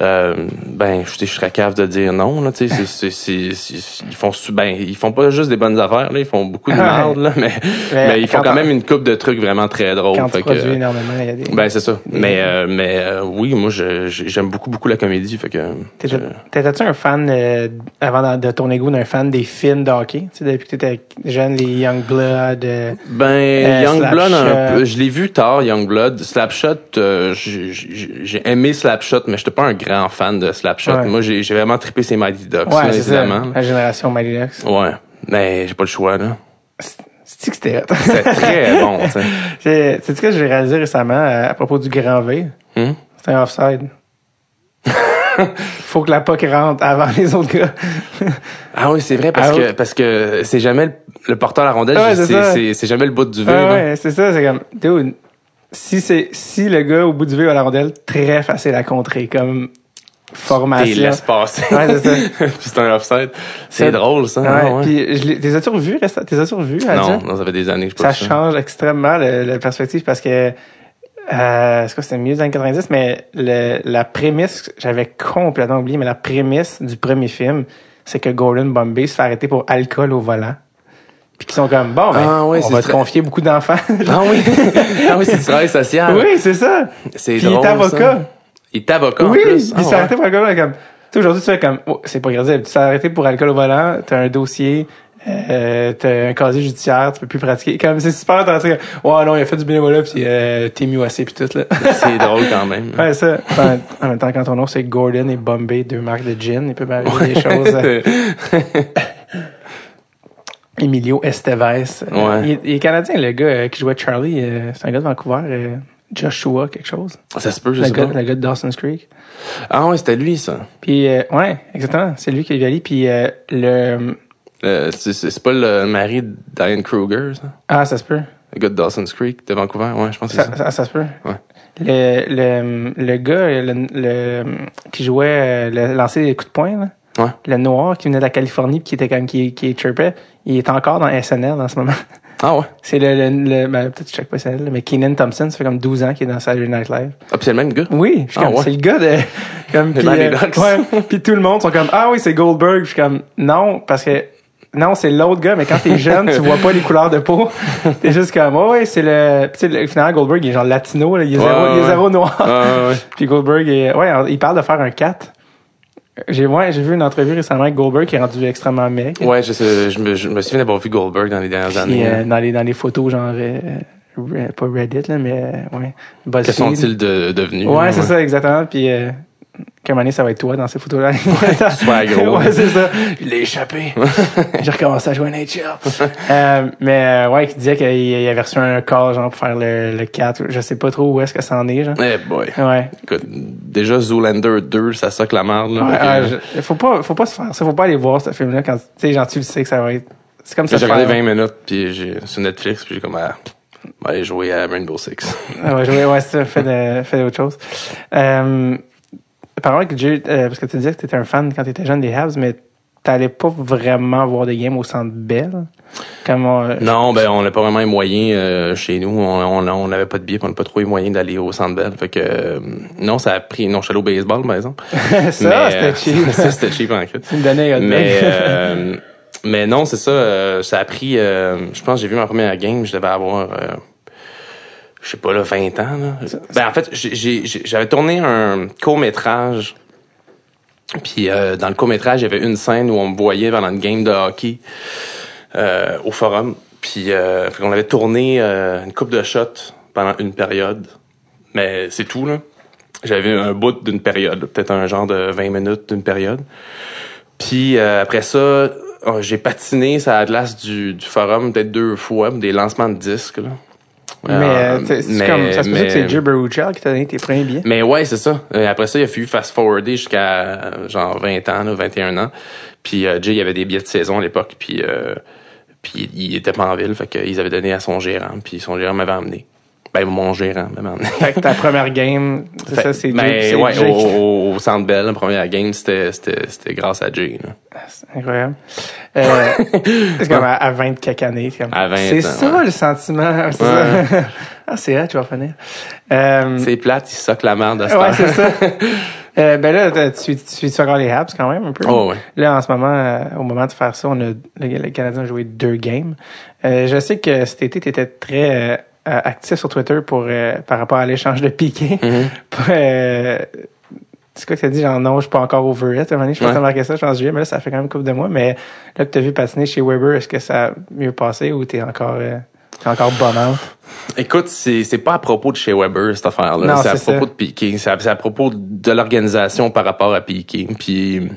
euh, ben je serais capable de dire non. Là, tu sais, ils font ben ils font pas juste des bonnes affaires, là, ils font beaucoup de merde, là, mais, Mais mais ils font quand même une coupe de trucs vraiment très drôles. Quand fait tu que- énormément, il y a des... ben c'est ça. Mais euh, mais euh, oui, moi j'aime beaucoup beaucoup la comédie, fait que T'étais-tu un fan, avant de, tourner Goon, un fan des films de hockey? Depuis que t'étais les Young Blood, euh, Ben, Euh, Youngblood, un Slapshot. peu. Je l'ai vu tard, Youngblood. Slapshot, euh, j'ai aimé Slapshot, mais j'étais pas un grand fan de Slapshot. Ouais. moi, j'ai vraiment trippé ces Mighty Ducks, ouais, ça, évidemment. la génération Mighty Ducks. Ouais, mais j'ai pas le choix, là. C'est-tu que c'était? C'est très <laughs> bon, tu sais. J'ai- C'est ce que j'ai réalisé récemment euh, à propos du grand V? Hum? C'est un offside. <laughs> Faut que la puck rentre avant les autres gars. Ah oui, c'est vrai, parce Ah que oui. parce que c'est jamais le, le porteur à la rondelle, Ouais, c'est- jamais le bout du V. Ah ouais, c'est ça, c'est comme, dude, si c'est, si le gars au bout du V a la rondelle, très facile à contrer, comme formation. laisse passer. Ouais, c'est ça. <laughs> Puis c'est un offside. C'est drôle, ça. Ouais, ouais. puis t'es as-tu revu, t'es as-tu revu, à non, non, ça fait des années que je Ça change extrêmement le- la perspective parce que, euh, est-ce que c'était mieux dans les 90, mais le, la prémisse, j'avais complètement oublié, mais la prémisse du premier film, c'est que Gordon Bombay se fait arrêter pour alcool au volant. Puis qu'ils sont comme, bon, ben, Ah on va te confier beaucoup d'enfants. Ah oui, ah oui, c'est du travail social. oui, c'est ça. C'est il est ça. avocat. Il est avocat en Oui, plus. il s'est Ah, arrêté pour alcool au volant. Comme, tu sais, aujourd'hui, tu fais comme, oh, c'est pas grave, tu t'es arrêté pour alcool au volant, t'as un dossier, euh, t'as un casier judiciaire, tu peux plus pratiquer. Comme, c'est super intéressant. Ouais, non, il a fait du bénévolat pis euh, t'es mieux assez pis tout, là. C'est <laughs> drôle quand même. Ouais, ça. En, en même temps, quand ton nom c'est Gordon et Bombay, deux marques de gin, il peut m'arriver des choses. euh, <laughs> Emilio Estevez. Ouais. Il, est- il est canadien, le gars euh, qui jouait Charlie. euh, c'est un gars de Vancouver. Joshua, quelque chose. ça se peut, je Le sais gars, pas. le gars de Dawson's Creek. Ah ouais, c'était lui, ça. Puis, euh, ouais, exactement. C'est lui qui est allé. Puis, euh, le... Euh, c'est pas le mari de Diane Kruger, ça? Ah, ça se peut. Le gars de Dawson's Creek, de Vancouver? Ouais, je pense que c'est Ça, ça. ça, se peut. Ouais. Le, le, le gars le, le- qui jouait, euh, le, lancer des coups de poing, là. Ouais. le noir qui venait de la Californie puis qui était comme qui, qui chirpait, il est encore dans SNL en ce moment. <laughs> Ah ouais? C'est le, le, le ben, peut-être je check pas SNL, mais Keenan Thompson, ça fait comme 12 ans qu'il est dans Saturday Night Live. Ah, c'est le même gars? Oui, je suis Ah, comme ouais. c'est le gars de comme <laughs> puis, euh, ouais, puis tout le monde sont comme ah oui, c'est Goldberg, je suis comme non parce que non, c'est l'autre gars, mais quand t'es jeune, tu vois pas les couleurs de peau. <laughs> T'es juste comme, oh, ouais, c'est le, tu sais, le- finalement, Goldberg, il est genre latino, là, il est Ouais, zéro, il est zéro noir. Ouais. <laughs> Puis Goldberg, est, ouais, il parle de faire un 4. J'ai, ouais, j'ai vu une entrevue récemment avec Goldberg qui est rendu extrêmement maigre. Ouais, je, sais, je, me, je me souviens d'avoir vu Goldberg dans les dernières années. euh, dans les, dans les photos, genre, euh, pas Reddit, là, mais, euh, ouais. Que sont-ils de, devenus? Ouais, c'est ça, exactement. Puis, euh, qu'à un moment donné, ça va être toi dans ces photos-là? Super <laughs> gros. ouais, c'est ça. Je l'ai échappé. <laughs> J'ai recommencé à jouer à NHL. <laughs> euh, mais, euh, ouais, qui disait qu'il il avait reçu un call, genre, pour faire le, le 4. Je sais pas trop où est-ce que ça en est, genre. Eh boy. Ouais. Écoute, déjà Zoolander 2, ça soque la merde. Là, Ouais, ouais, je- faut pas, faut pas se faire ça, faut pas aller voir ce film-là quand, tu sais, genre, tu le sais que ça va être, c'est comme ça. J'ai regardé 20 minutes puis j'ai sur Netflix puis j'ai comme ah, ben, aller jouer à Rainbow Six. Ah ouais, ouais, ouais, c'est ça, fais de, fais d'autres choses. Euh, par contre, Jay, euh, parce que tu disais que t'étais un fan quand t'étais jeune des Habs, mais t'allais pas vraiment voir des games au Centre Bell? Comme, on- Non, ben on n'a pas vraiment les moyens euh, chez nous. On on on n'avait pas de billets, puis on n'a pas trop les moyens d'aller au Centre Bell. Fait que euh, non, ça a pris. Non, je suis allé au baseball par exemple. <laughs> ça, c'était euh, cheap. <laughs> ça c'était cheap en fait. <laughs> Tu Mais euh, mais non, c'est ça. euh, ça a pris. euh, je pense que j'ai vu ma première game. Je devais avoir. Je sais pas là, 20 ans. Là. Ben en fait, j'avais tourné un court métrage. Puis euh, dans le court métrage, il y avait une scène où on me voyait pendant une game de hockey euh, au forum. Puis euh, qu'on avait tourné euh, une coupe de shots pendant une période. Mais c'est tout là. J'avais un bout d'une période, peut-être un genre de 20 minutes d'une période. Puis euh, après ça, oh, j'ai patiné sur la glace du, du forum peut-être deux fois, des lancements de disques. Là. Mais, euh, c'est c'est comme, ça se peut que c'est Jay Baruchel qui t'a donné tes premiers billets. mais ouais, c'est ça. Euh, après ça, il a fallu fast-forwarder jusqu'à euh, genre 20 ans, là, 21 ans. Puis euh, Jay, il avait des billets de saison à l'époque, puis euh, puis il était pas en ville, fait qu'ils avaient donné à son gérant, puis son gérant m'avait emmené. Ben mon gérant emmené. Fait que ta première game, c'est ça, c'est ben, ouais, Jay au, au Centre Bell, la première game, c'était c'était c'était grâce à Jay. Là. C'est incroyable. Euh, <laughs> c'est comme à, à 20 quelques années. c'est comme- À 20 C'est ans, ça ouais. le sentiment. <laughs> c'est ça. ah, c'est hot, tu vas revenir. Euh, C'est plate, il soque la merde à cette ouais, c'est ça. <laughs> Euh, ben là, tu, tu suis encore les Habs quand même un peu. Oh, ouais. Là, en ce moment, euh, au moment de faire ça, on a le, le Canadien a joué deux games. Euh, je sais que cet été, tu étais très euh, actif sur Twitter pour euh, par rapport à l'échange de piqué. Mm-hmm. <laughs> euh, c'est quoi que t'as dit? Genre, non, je suis pas encore over it. À un moment donné, je pense que marqué ça, je pense, juillet, mais là, ça fait quand même une couple de mois. Mais là que t'as vu patiner chez Weber, est-ce que ça a mieux passé ou t'es encore, euh, t'es encore bonheur? Écoute, c'est pas à propos de chez Weber cette affaire-là. Non, C'est à propos ça. de Piqué. C'est à, à propos de l'organisation par rapport à Piqué. Puis,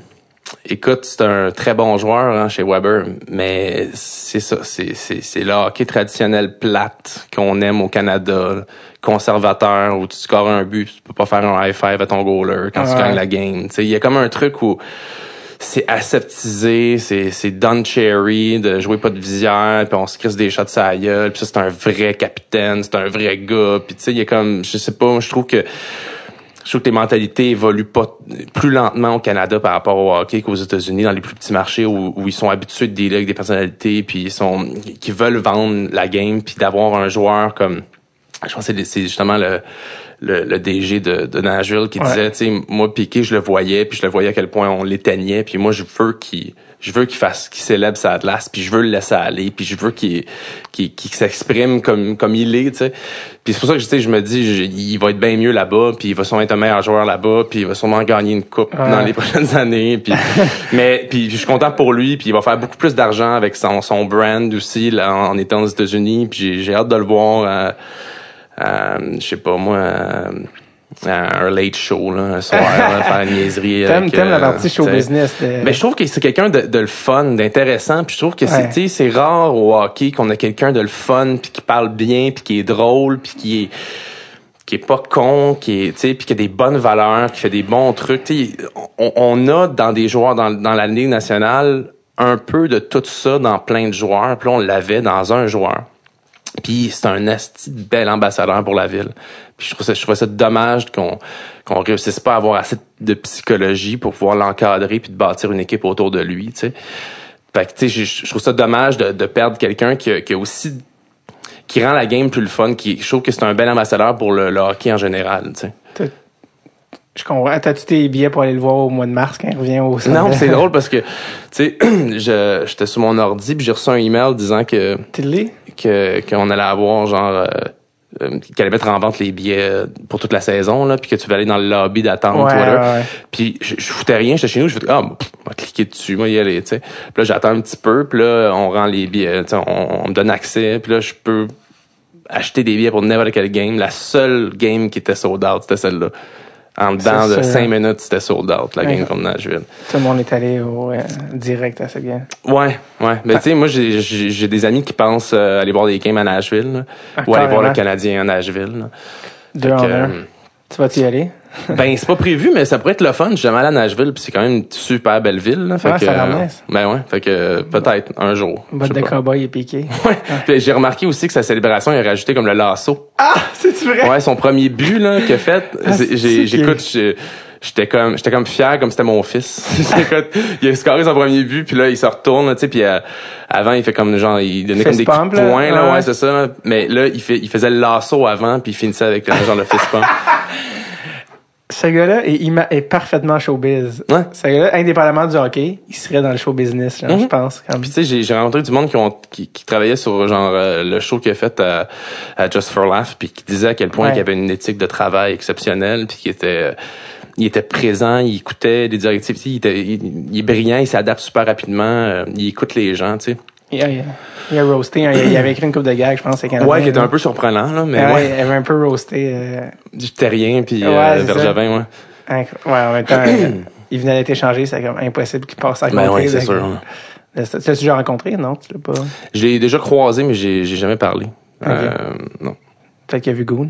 écoute, c'est un très bon joueur hein, chez Weber, mais c'est ça, c'est c'est c'est le hockey traditionnel plate qu'on aime au Canada, là, conservateur où tu scores un but, tu peux pas faire un high five à ton goaler quand tu gagnes la game. Tu sais, il y a comme un truc où c'est aseptisé, c'est c'est Don Cherry de jouer pas de visière, puis on se crisse des shots à la gueule, puis ça c'est un vrai capitaine, c'est un vrai gars, puis tu sais il y a comme je sais pas, je trouve que je trouve que les mentalités évoluent pas plus lentement au Canada par rapport au hockey qu'aux États-Unis dans les plus petits marchés où, ils sont habitués de dealer avec des personnalités puis ils sont qui veulent vendre la game puis d'avoir un joueur comme je pense que c'est justement le le, le DG de, de Nashville qui Ouais. disait, tu sais, moi Piqué, je le voyais, puis je le voyais à quel point on l'éteignait, puis moi je veux qu'il je veux qu'il fasse qu'il célèbre sa glace, puis je veux le laisser aller, puis je veux qu'il qu'il qu'il s'exprime comme comme il est, tu sais. Puis c'est pour ça que tu sais, je me dis je- il va être bien mieux là-bas, puis il va sûrement être un meilleur joueur là-bas, puis il va sûrement gagner une coupe Ouais. dans les <laughs> prochaines années, puis <laughs> mais puis je suis content pour lui, puis il va faire beaucoup plus d'argent avec son son brand aussi là, en étant aux États-Unis, puis j'ai hâte de le voir euh, je sais pas moi euh, un late show là, un soir là, <laughs> faire une niaiserie T'aimes, t'aimes la euh, partie show business. de- Mais je trouve que c'est quelqu'un de, de le fun, d'intéressant. Puis je trouve que c'est, Ouais. c'est rare au hockey qu'on a quelqu'un de le fun, puis qui parle bien, puis qui est drôle, puis qui est qui est pas con, qui est, puis qui a des bonnes valeurs, qui fait des bons trucs. On, on a dans des joueurs dans, dans la ligue nationale un peu de tout ça dans plein de joueurs. Puis là, on l'avait dans un joueur. Puis c'est un asti bel ambassadeur pour la ville. Puis je trouve ça, je trouve ça dommage qu'on qu'on réussisse pas à avoir assez de psychologie pour pouvoir l'encadrer puis de bâtir une équipe autour de lui, tu sais. Fait que tu sais, je, je trouve ça dommage de, de perdre quelqu'un qui, a- qui a aussi qui rend la game plus le fun. Qui, je trouve que c'est un bel ambassadeur pour le, le hockey en général, tu sais. Je comprends. T'as-tu tes billets pour aller le voir au mois de mars quand il revient au Non, mais c'est <laughs> drôle parce que tu sais, <clears throat> je- j'étais sur mon ordi puis j'ai reçu un email disant que Tu l'es? Que qu'on allait avoir genre euh, euh, qu'il allait mettre en vente les billets pour toute la saison là puis que tu vas aller dans le lobby d'attente Ouais, whatever. ouais, ouais. puis je, je foutais rien j'étais chez nous je fais ah on va cliquer dessus moi y aller tu sais puis là j'attends un petit peu puis là on rend les billets on, on me donne accès puis là je peux acheter des billets pour n'importe quel game la seule game qui était sold out c'était celle-là en dedans de cinq minutes c'était sold out la Ouais. game contre Nashville Tout le monde est allé au, euh, direct à cette game. Ouais, ouais. Mais tu sais, moi, j'ai- des amis qui pensent euh, aller voir des games à Nashville, là, Ah, ou aller voir le. Canadien à Nashville. là. Deux en que, un. Tu vas-tu y aller? <laughs> ben, c'est pas prévu, mais ça pourrait être le fun. J'ai jamais allé à Nashville, puis c'est quand même une super belle ville. Là, fait Ouais, que, ça euh. Ben ouais, fait que peut-être un jour. Botte de cowboy et piqué. <laughs> Ouais. J'ai remarqué aussi que sa célébration, il a rajouté comme le lasso. Ah! C'est-tu vrai? Ouais, son premier but là qu'il a fait, Ah, c'est- c'est j'écoute j'étais comme j'étais comme fier comme c'était mon fils. <laughs> Il a scoré son premier but puis là il se retourne tu sais puis euh, avant il fait comme genre il donnait comme des coups de là. poing là, Ouais. ouais, c'est ça. Mais là il fait il faisait le lasso avant puis il finissait avec le genre le fist pump. <laughs> Ce gars-là est, est parfaitement showbiz. Ouais. Ce gars-là, indépendamment du hockey, il serait dans le show business, là, Mhm. je pense. Puis tu sais, j'ai, rencontré du monde qui, ont, qui, qui travaillait sur genre euh, le show qu'il a fait à, à Just for Laugh, puis qui disait à quel point Ouais. il avait une éthique de travail exceptionnelle, puis qu'il était, euh, il était présent, il écoutait des directives, il, était, il, il est brillant, il s'adapte super rapidement, euh, il écoute les gens, tu sais. Il, a, il a roasté, hein, il, avait écrit une coupe de gags, je pense, c'est Canadien. Ouais, qui était un peu surprenant là, mais Ouais, ouais, il avait un peu roasté. Euh, du terrien puis Ouais, euh, ça. Bergevin, ouais. incro- ouais, en même temps, euh, il venait d'être échangé, c'est comme impossible qu'il passe à côté. Ben ouais, c'est sûr. de- Tu l'as déjà rencontré? Non, tu l'as pas. Je l'ai déjà croisé, mais j'ai, jamais parlé. Euh, non. Peut-être qu'il a vu Goon.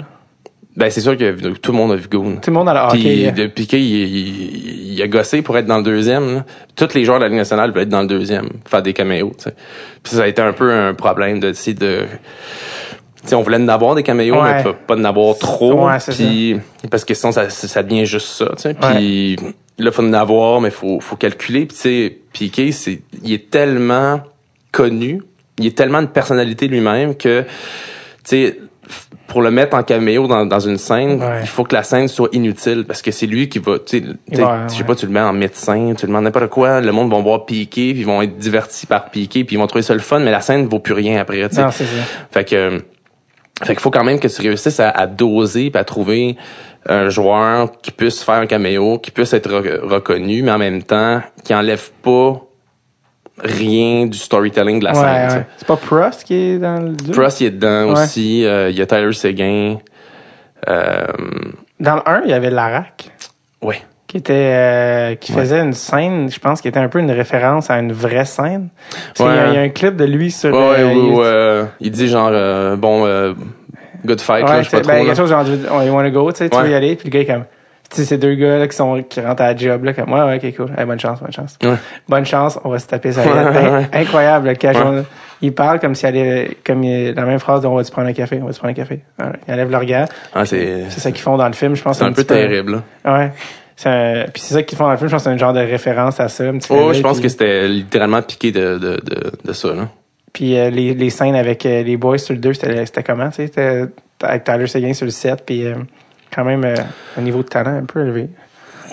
Ben c'est sûr que tout le monde a vu Goon. Tout le monde dans le Puis hockey. euh, de Piquet, il, il, il a gossé pour être dans le deuxième. Là. Tous les joueurs de la Ligue nationale veulent être dans le deuxième, faire des caméos. tu sais. Puis ça a été un peu un problème de d'essayer de. Tu sais, on voulait en avoir des caméos, Ouais. mais pas, pas en avoir trop. Ouais, puis parce que sinon ça, ça devient juste ça. Tu sais. Puis là, faut en avoir, mais faut faut calculer. Puis Piquet, c'est il est tellement connu, il est tellement de personnalité lui-même que tu sais pour le mettre en caméo dans, dans une scène, Ouais. il faut que la scène soit inutile parce que c'est lui qui va, tu sais, Ouais, je sais pas, tu le mets en médecin, tu le demandes n'importe quoi, le monde va voir Piqué, puis ils vont être divertis par Piqué, puis ils vont trouver ça le fun, mais la scène vaut plus rien après, tu sais. Fait que, fait qu'il faut quand même que tu réussisses à, à doser, puis à trouver un joueur qui puisse faire un caméo, qui puisse être re- reconnu, mais en même temps, qui enlève pas rien du storytelling de la Ouais, scène. ouais. C'est pas Prost qui est dans le deux? Prost, il est dedans Ouais. aussi. euh, Il y a Tyler Seguin. Euh, Dans le 1, il y avait Larac. ouais. qui était euh, qui faisait une scène, je pense, qui était un peu une référence à une vraie scène. Y il y, a un clip de lui sur Ouais, euh, il dit genre, bon, good fight, là, je sais pas ben, trop. quelque chose genre, oh, you wanna go, tu sais, tu veux y aller, puis le gars est comme, sais, ces deux gars là qui sont qui rentrent à la job là, comme, ouais, ouais, ok, cool, Hey, bonne chance, bonne chance, Ouais. bonne chance, on va se taper ça. Ouais. Incroyable, le cash. On- Il parle comme s'il allait, comme il- la même phrase, on va se prendre un café, on va se prendre un café? Ouais, il enlève le regard. Ah, c'est, ça qu'ils font dans le film, je pense. c'est un peu terrible, là. Ouais. C'est un- Puis c'est ça qu'ils font dans le film, je pense que c'est un genre de référence à ça. un petit Oh, je pense puis- que c'était littéralement piqué de, de, de, de ça, là. Puis euh, les, les scènes avec euh, les boys sur le 2, c'était c'était comment, tu sais? Avec Tyler Seguin sur le 7, puis... Euh, quand même euh, un niveau de talent un peu élevé.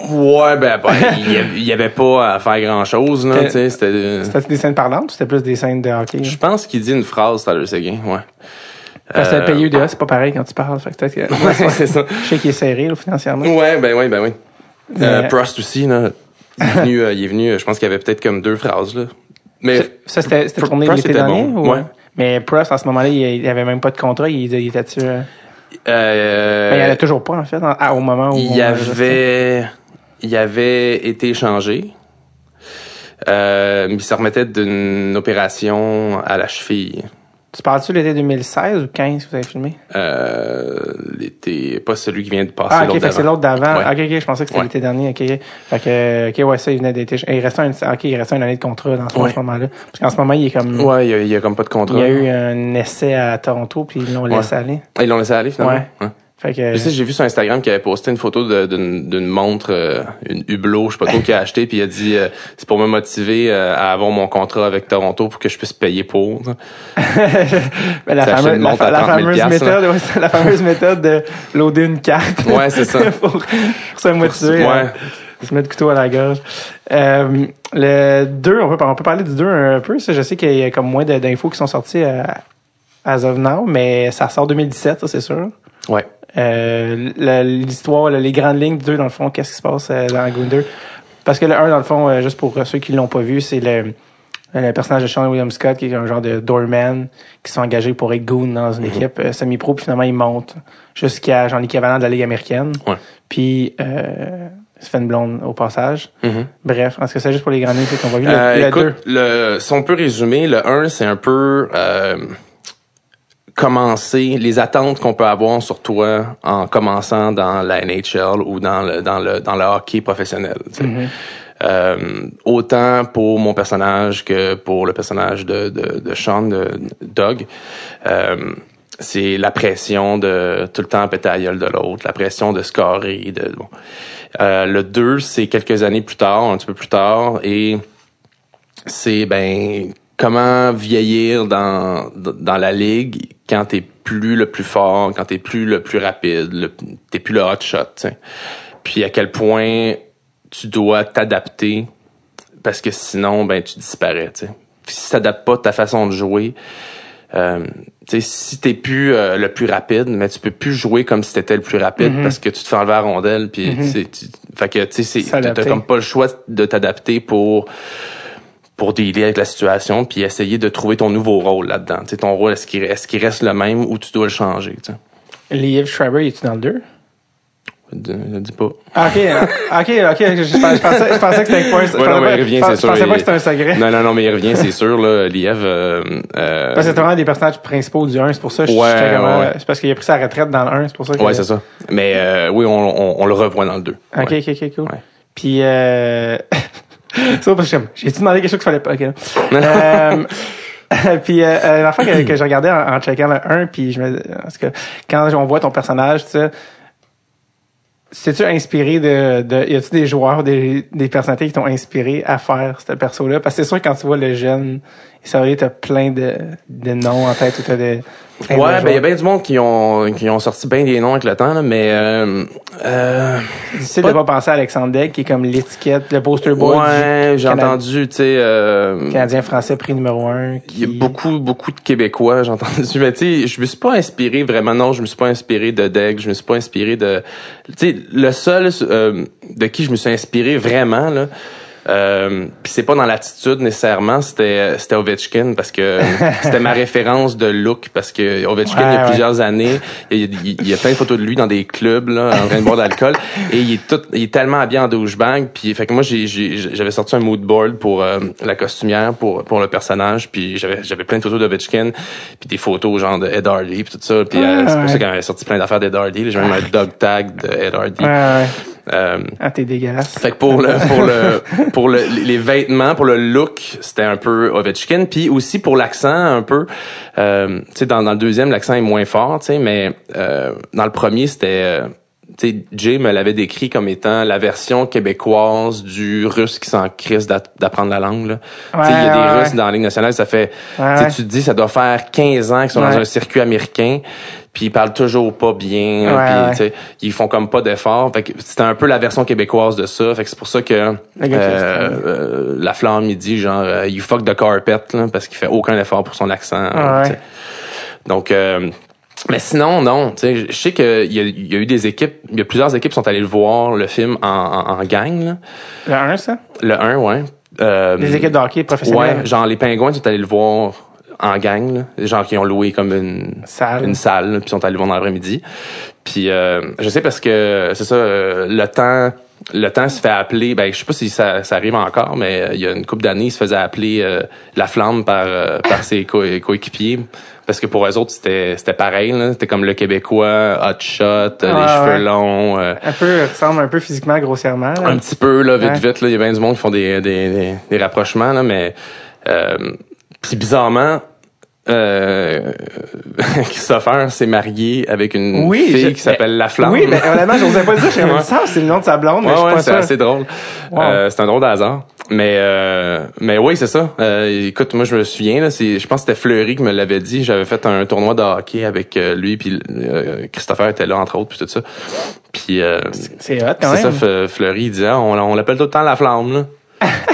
Ouais, ben, ben, il y avait- pas à faire grand chose, là, C'était- tu sais, c'était, C'était des scènes parlantes ou c'était plus des scènes de hockey? je pense qu'il dit une phrase, Tyler Seguin, ouais. Parce que Euh, payé UDA, c'est pas pareil quand tu parles. Fait que peut-être que- <laughs> Ouais, c'est ça. Je sais qu'il est serré là, financièrement. Ouais, ben oui, ben oui. Euh, Prost aussi, là. Il est venu, euh, il est venu, euh, je pense qu'il y avait peut-être comme deux phrases, là. Mais, Ça, c'était tourné l'été dernier? bon, ou- ouais. Mais Prost, en ce moment-là, il, il avait même pas de contrat. Il, il était-tu... euh, ben, il en a toujours pas, en fait, en- ah, au moment où... il y avait, il avait été échangé. Euh, mais il se remettait d'une opération à la cheville. Tu parles-tu l'été 2016 ou 15 que vous avez filmé? Euh, l'été, pas celui qui vient de passer. Ah, ok, c'est l'autre d'avant. Ouais. Ok, ok, je pensais que c'était Ouais. l'été dernier. Ok, ok. Fait que, ok, ouais, ça, il venait d'être. Il restait un, ok, il restait une année de contrat dans ce Ouais. moment-là. Parce qu'en ce moment, il est comme. Ouais, il y, a, il y a comme pas de contrat. Il y a eu un essai à Toronto, puis ils l'ont laissé aller. Ah, Ils l'ont laissé aller, finalement? Ouais. Fait que. Je sais, j'ai vu sur Instagram qu'il avait posté une photo d'une d'une montre, euh, une Hublot, je sais pas trop, qu'il a acheté, puis il a dit euh, c'est pour me motiver euh, à avoir mon contrat avec Toronto pour que je puisse payer pour. <laughs> Ben, la, la, à la 30 000 fameuse méthode, ouais, la fameuse méthode de loader une carte. Ouais, c'est ça. <laughs> pour, pour se motiver. Ouais. à Se mettre le couteau à la gorge. Euh, le 2, on peut, on peut parler du 2 un peu. Ça, je sais qu'il y a comme moins d'infos qui sont sorties à, now, mais ça sort 2017, ça, c'est sûr. Ouais. Euh, l'histoire, les grandes lignes du 2, dans le fond, qu'est-ce qui se passe euh, dans Goon 2? Parce que le 1, dans le fond, euh, juste pour euh, ceux qui l'ont pas vu, c'est le, le personnage de Sean William Scott, qui est un genre de doorman, qui sont engagés pour être goon dans une équipe euh, semi-pro, puis finalement, il monte jusqu'à genre l'équivalent de la Ligue américaine. Ouais. Puis, euh, il se fait une blonde au passage. Mhm. Bref, est-ce que c'est juste pour les grandes lignes qu'on va vu? Le, le écoute, 2. le, si on peut résumer, le 1, c'est un peu euh, commencer les attentes qu'on peut avoir sur toi en commençant dans la NHL ou dans le dans le dans le hockey professionnel. tu sais. Euh, autant pour mon personnage que pour le personnage de de, de Sean de Doug. Euh, c'est la pression de tout le temps péter la gueule de l'autre, la pression de scorer. De, bon. Euh, le 2, c'est quelques années plus tard, un petit peu plus tard, et c'est ben comment vieillir dans dans la ligue quand t'es plus le plus fort, quand t'es plus le plus rapide, t'es plus le hot shot. tu sais. Puis à quel point tu dois t'adapter parce que sinon ben tu disparais. tu sais. Puis si t'adaptes pas ta façon de jouer, euh, tu sais, si t'es plus euh, le plus rapide, mais tu peux plus jouer comme si t'étais le plus rapide Mhm. parce que tu te fais enlever la rondelle. Puis c'est- tu- fait que tu sais, t'as comme pas le choix de t'adapter pour pour dealer avec la situation puis essayer de trouver ton nouveau rôle là-dedans. Tu sais, ton rôle est-ce qu'il est-ce qu'il reste le même ou tu dois le changer. Tu sais? Liev Schreiber, est tu dans le 2? Je ne dis pas. Ah, ok, ah, ok, ok. Je, je pensais, je pensais que c'était pas un je Ouais, non, pensais mais pas- il revient, je c'est pensais sûr, pas il- que c'était un secret. Non, non, non, mais il revient, c'est sûr, là, Liev. Euh, euh, Parce que c'est vraiment des personnages principaux du 1, c'est pour ça que je Ouais, j'étais vraiment- ouais. C'est parce qu'il a pris sa retraite dans le 1, c'est pour ça que. ouais, c'est ça. Mais euh, oui, on, on, on le revoit dans le 2. Ok, ok, ok, cool. Puis. <laughs> <laughs> ça, parce que j'ai-tu demandé quelque chose qu'il fallait pas? Ok. là. <laughs> <laughs> euh... puis euh, euh, la fois que, que je regardais en, en checkant le 1, puis je me parce que quand on voit ton personnage, tu sais, c'est-tu inspiré de, de y a-tu des joueurs, des, des personnalités qui t'ont inspiré à faire ce perso-là? Parce que c'est sûr que quand tu vois le jeune, ça t'as plein de, de noms en tête ou t'as des Ouais, ben il y a bien du monde qui ont qui ont sorti bien des noms avec le temps, là, mais euh, euh, difficile pas- de pas penser à Alexandre Degg, qui est comme l'étiquette, le poster boy ouais, j'ai entendu, tu sais, euh, Canadien français prix numéro un. il y a beaucoup beaucoup de Québécois, j'ai entendu, mais tu sais, je me suis pas inspiré vraiment, non, je me suis pas inspiré de Deg, je me suis pas inspiré de, tu sais, le seul euh, de qui je me suis inspiré vraiment là. Euh, puis c'est pas dans l'attitude nécessairement, c'était c'était Ovechkin parce que <laughs> c'était ma référence de look parce que Ovechkin il y Ouais, a ouais. plusieurs années, il y, a, il- il y a plein de photos de lui dans des clubs là, en train de boire de l'alcool <laughs> et il est tout il est tellement habillé en douchebag puis fait que moi j'avais sorti un mood board pour euh, la costumière pour pour le personnage puis j'avais j'avais plein de photos d'Ovechkin puis des photos genre de Ed Hardy puis tout ça puis euh, c'est pour ouais. ça qu'on avait sorti plein d'affaires d'Ed Hardy, j'ai même un <laughs> dog tag de Ed Hardy. Euh, Ah, t'es dégueulasse. fait que pour le <laughs> pour le pour le, les vêtements, pour le look, c'était un peu Ovechkin, puis aussi pour l'accent un peu. Euh, tu sais, dans, dans le deuxième, l'accent est moins fort, tu sais, mais euh, dans le premier, c'était euh, sais, Jay me l'avait décrit comme étant la version québécoise du russe qui s'en crisse d'a- d'apprendre la langue. il y a des Ouais, ouais, Russes dans la Ligue nationale, ça fait, tu sais, ouais. tu te dis, ça doit faire 15 ans qu'ils sont dans un circuit américain, puis ils parlent toujours pas bien, puis ils font comme pas d'efforts. Fait que c'était un peu la version québécoise de ça. Fait que c'est pour ça que euh, euh, la flamme il dit genre euh, you fuck the carpet là, parce qu'il fait aucun effort pour son accent. Donc euh, mais sinon, non. tu sais, Je sais qu'il y, a- y a eu des équipes, il y a plusieurs équipes qui sont allées le voir, le film, en, en, en gang. là. Le 1, ça? Le 1, ouais. Euh, Les équipes de hockey professionnelles. Ouais, genre les pingouins sont allés le voir en gang. Là. Les gens qui ont loué comme une Salle. une salle, là, puis sont allés le voir dans l'après-midi. Puis euh, je sais parce que c'est ça, euh, le temps le temps se fait appeler, ben je sais pas si ça, ça arrive encore, mais euh, il y a une couple d'années, il se faisait appeler euh, la flamme par euh, par ses co- coéquipiers parce que pour eux autres c'était c'était pareil, là. c'était comme le québécois, hot shot, euh, les Ouais, cheveux longs, euh, Un peu, ressemble un peu physiquement, grossièrement. là. un petit peu là vite Ouais. vite là, il y a bien du monde qui font des des, des, des rapprochements là, mais euh, puis bizarrement euh, <laughs> Christopher s'est marié avec une Oui, fille je- qui s'appelle La Flamme. Oui, mais honnêtement, j'osais pas le dire. J'ai <laughs> Ouais. dit ça, c'est le nom de sa blonde, mais Ouais, je ouais, pas c'est assez drôle. Wow. Euh, c'est un drôle de hasard. Mais euh, mais oui, c'est ça. Euh, écoute, moi je me souviens là, c'est je pense que c'était Fleury qui me l'avait dit, j'avais fait un tournoi de hockey avec euh, lui puis euh, Christopher était là entre autres puis tout ça. Puis euh, C'est hot quand c'est ça même. Fleury il disait ah, on, on l'appelle tout le temps la flamme là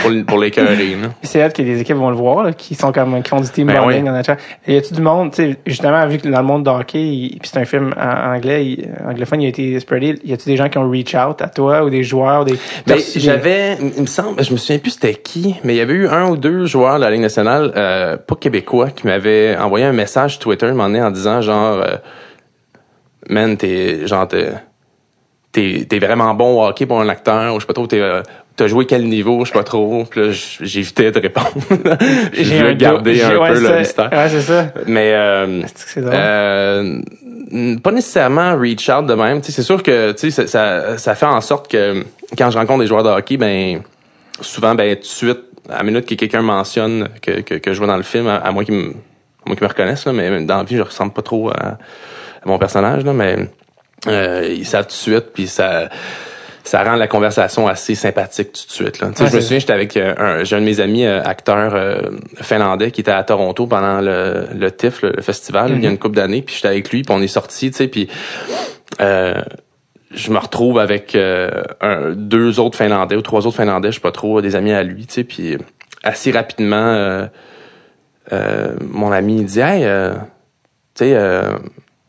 pour pour là. <laughs> C'est hot que les équipes vont le voir, là, qui sont comme, qui font du team Ben bonding oui. dans la chat. Et y a-tu du monde, tu sais, justement, vu que dans le monde de hockey, puis c'est un film en anglais, il- anglophone, il a été spreadé, y a-tu des gens qui ont reach out à toi, ou des joueurs, des, Ben, j'avais, il me semble, je me souviens plus c'était qui, mais il y avait eu un ou deux joueurs de la Ligue nationale, euh, pas québécois, qui m'avaient envoyé un message Twitter, donné, en disant genre, euh, man, t'es, genre, t'es, t'es, t'es vraiment bon au hockey pour un acteur, ou je sais pas trop, t'es, euh, t'as joué quel niveau, je sais pas trop, puis là, j'évitais de répondre. <laughs> J'ai voulu garder un ouais, peu le mystère. Ouais, c'est ça. Mais, euh, que drôle? euh, pas nécessairement reach out de même. C'est sûr que tu sais, ça, ça, ça fait en sorte que quand je rencontre des joueurs de hockey, ben souvent, ben tout de suite, à la minute que quelqu'un mentionne que, que, que je vois dans le film, à, à moins qu'ils me, qu'ils me reconnaissent, là, mais dans la vie, je ressemble pas trop à, à mon personnage, là, mais euh, ils savent tout de suite, puis ça ça rend la conversation assez sympathique tout de suite. Là. Tu sais, Ouais, je me souviens, j'étais avec euh, un, j'ai un de mes amis euh, acteurs euh, finlandais qui était à Toronto pendant le, le TIFF, le, le festival, il y a une couple d'années, puis j'étais avec lui, puis on est sortis, tu sais, puis euh, je me retrouve avec euh, un, deux autres Finlandais ou trois autres Finlandais, je sais pas trop, des amis à lui, tu sais, puis assez rapidement, euh, euh, mon ami il dit, hey, euh, tu sais, euh,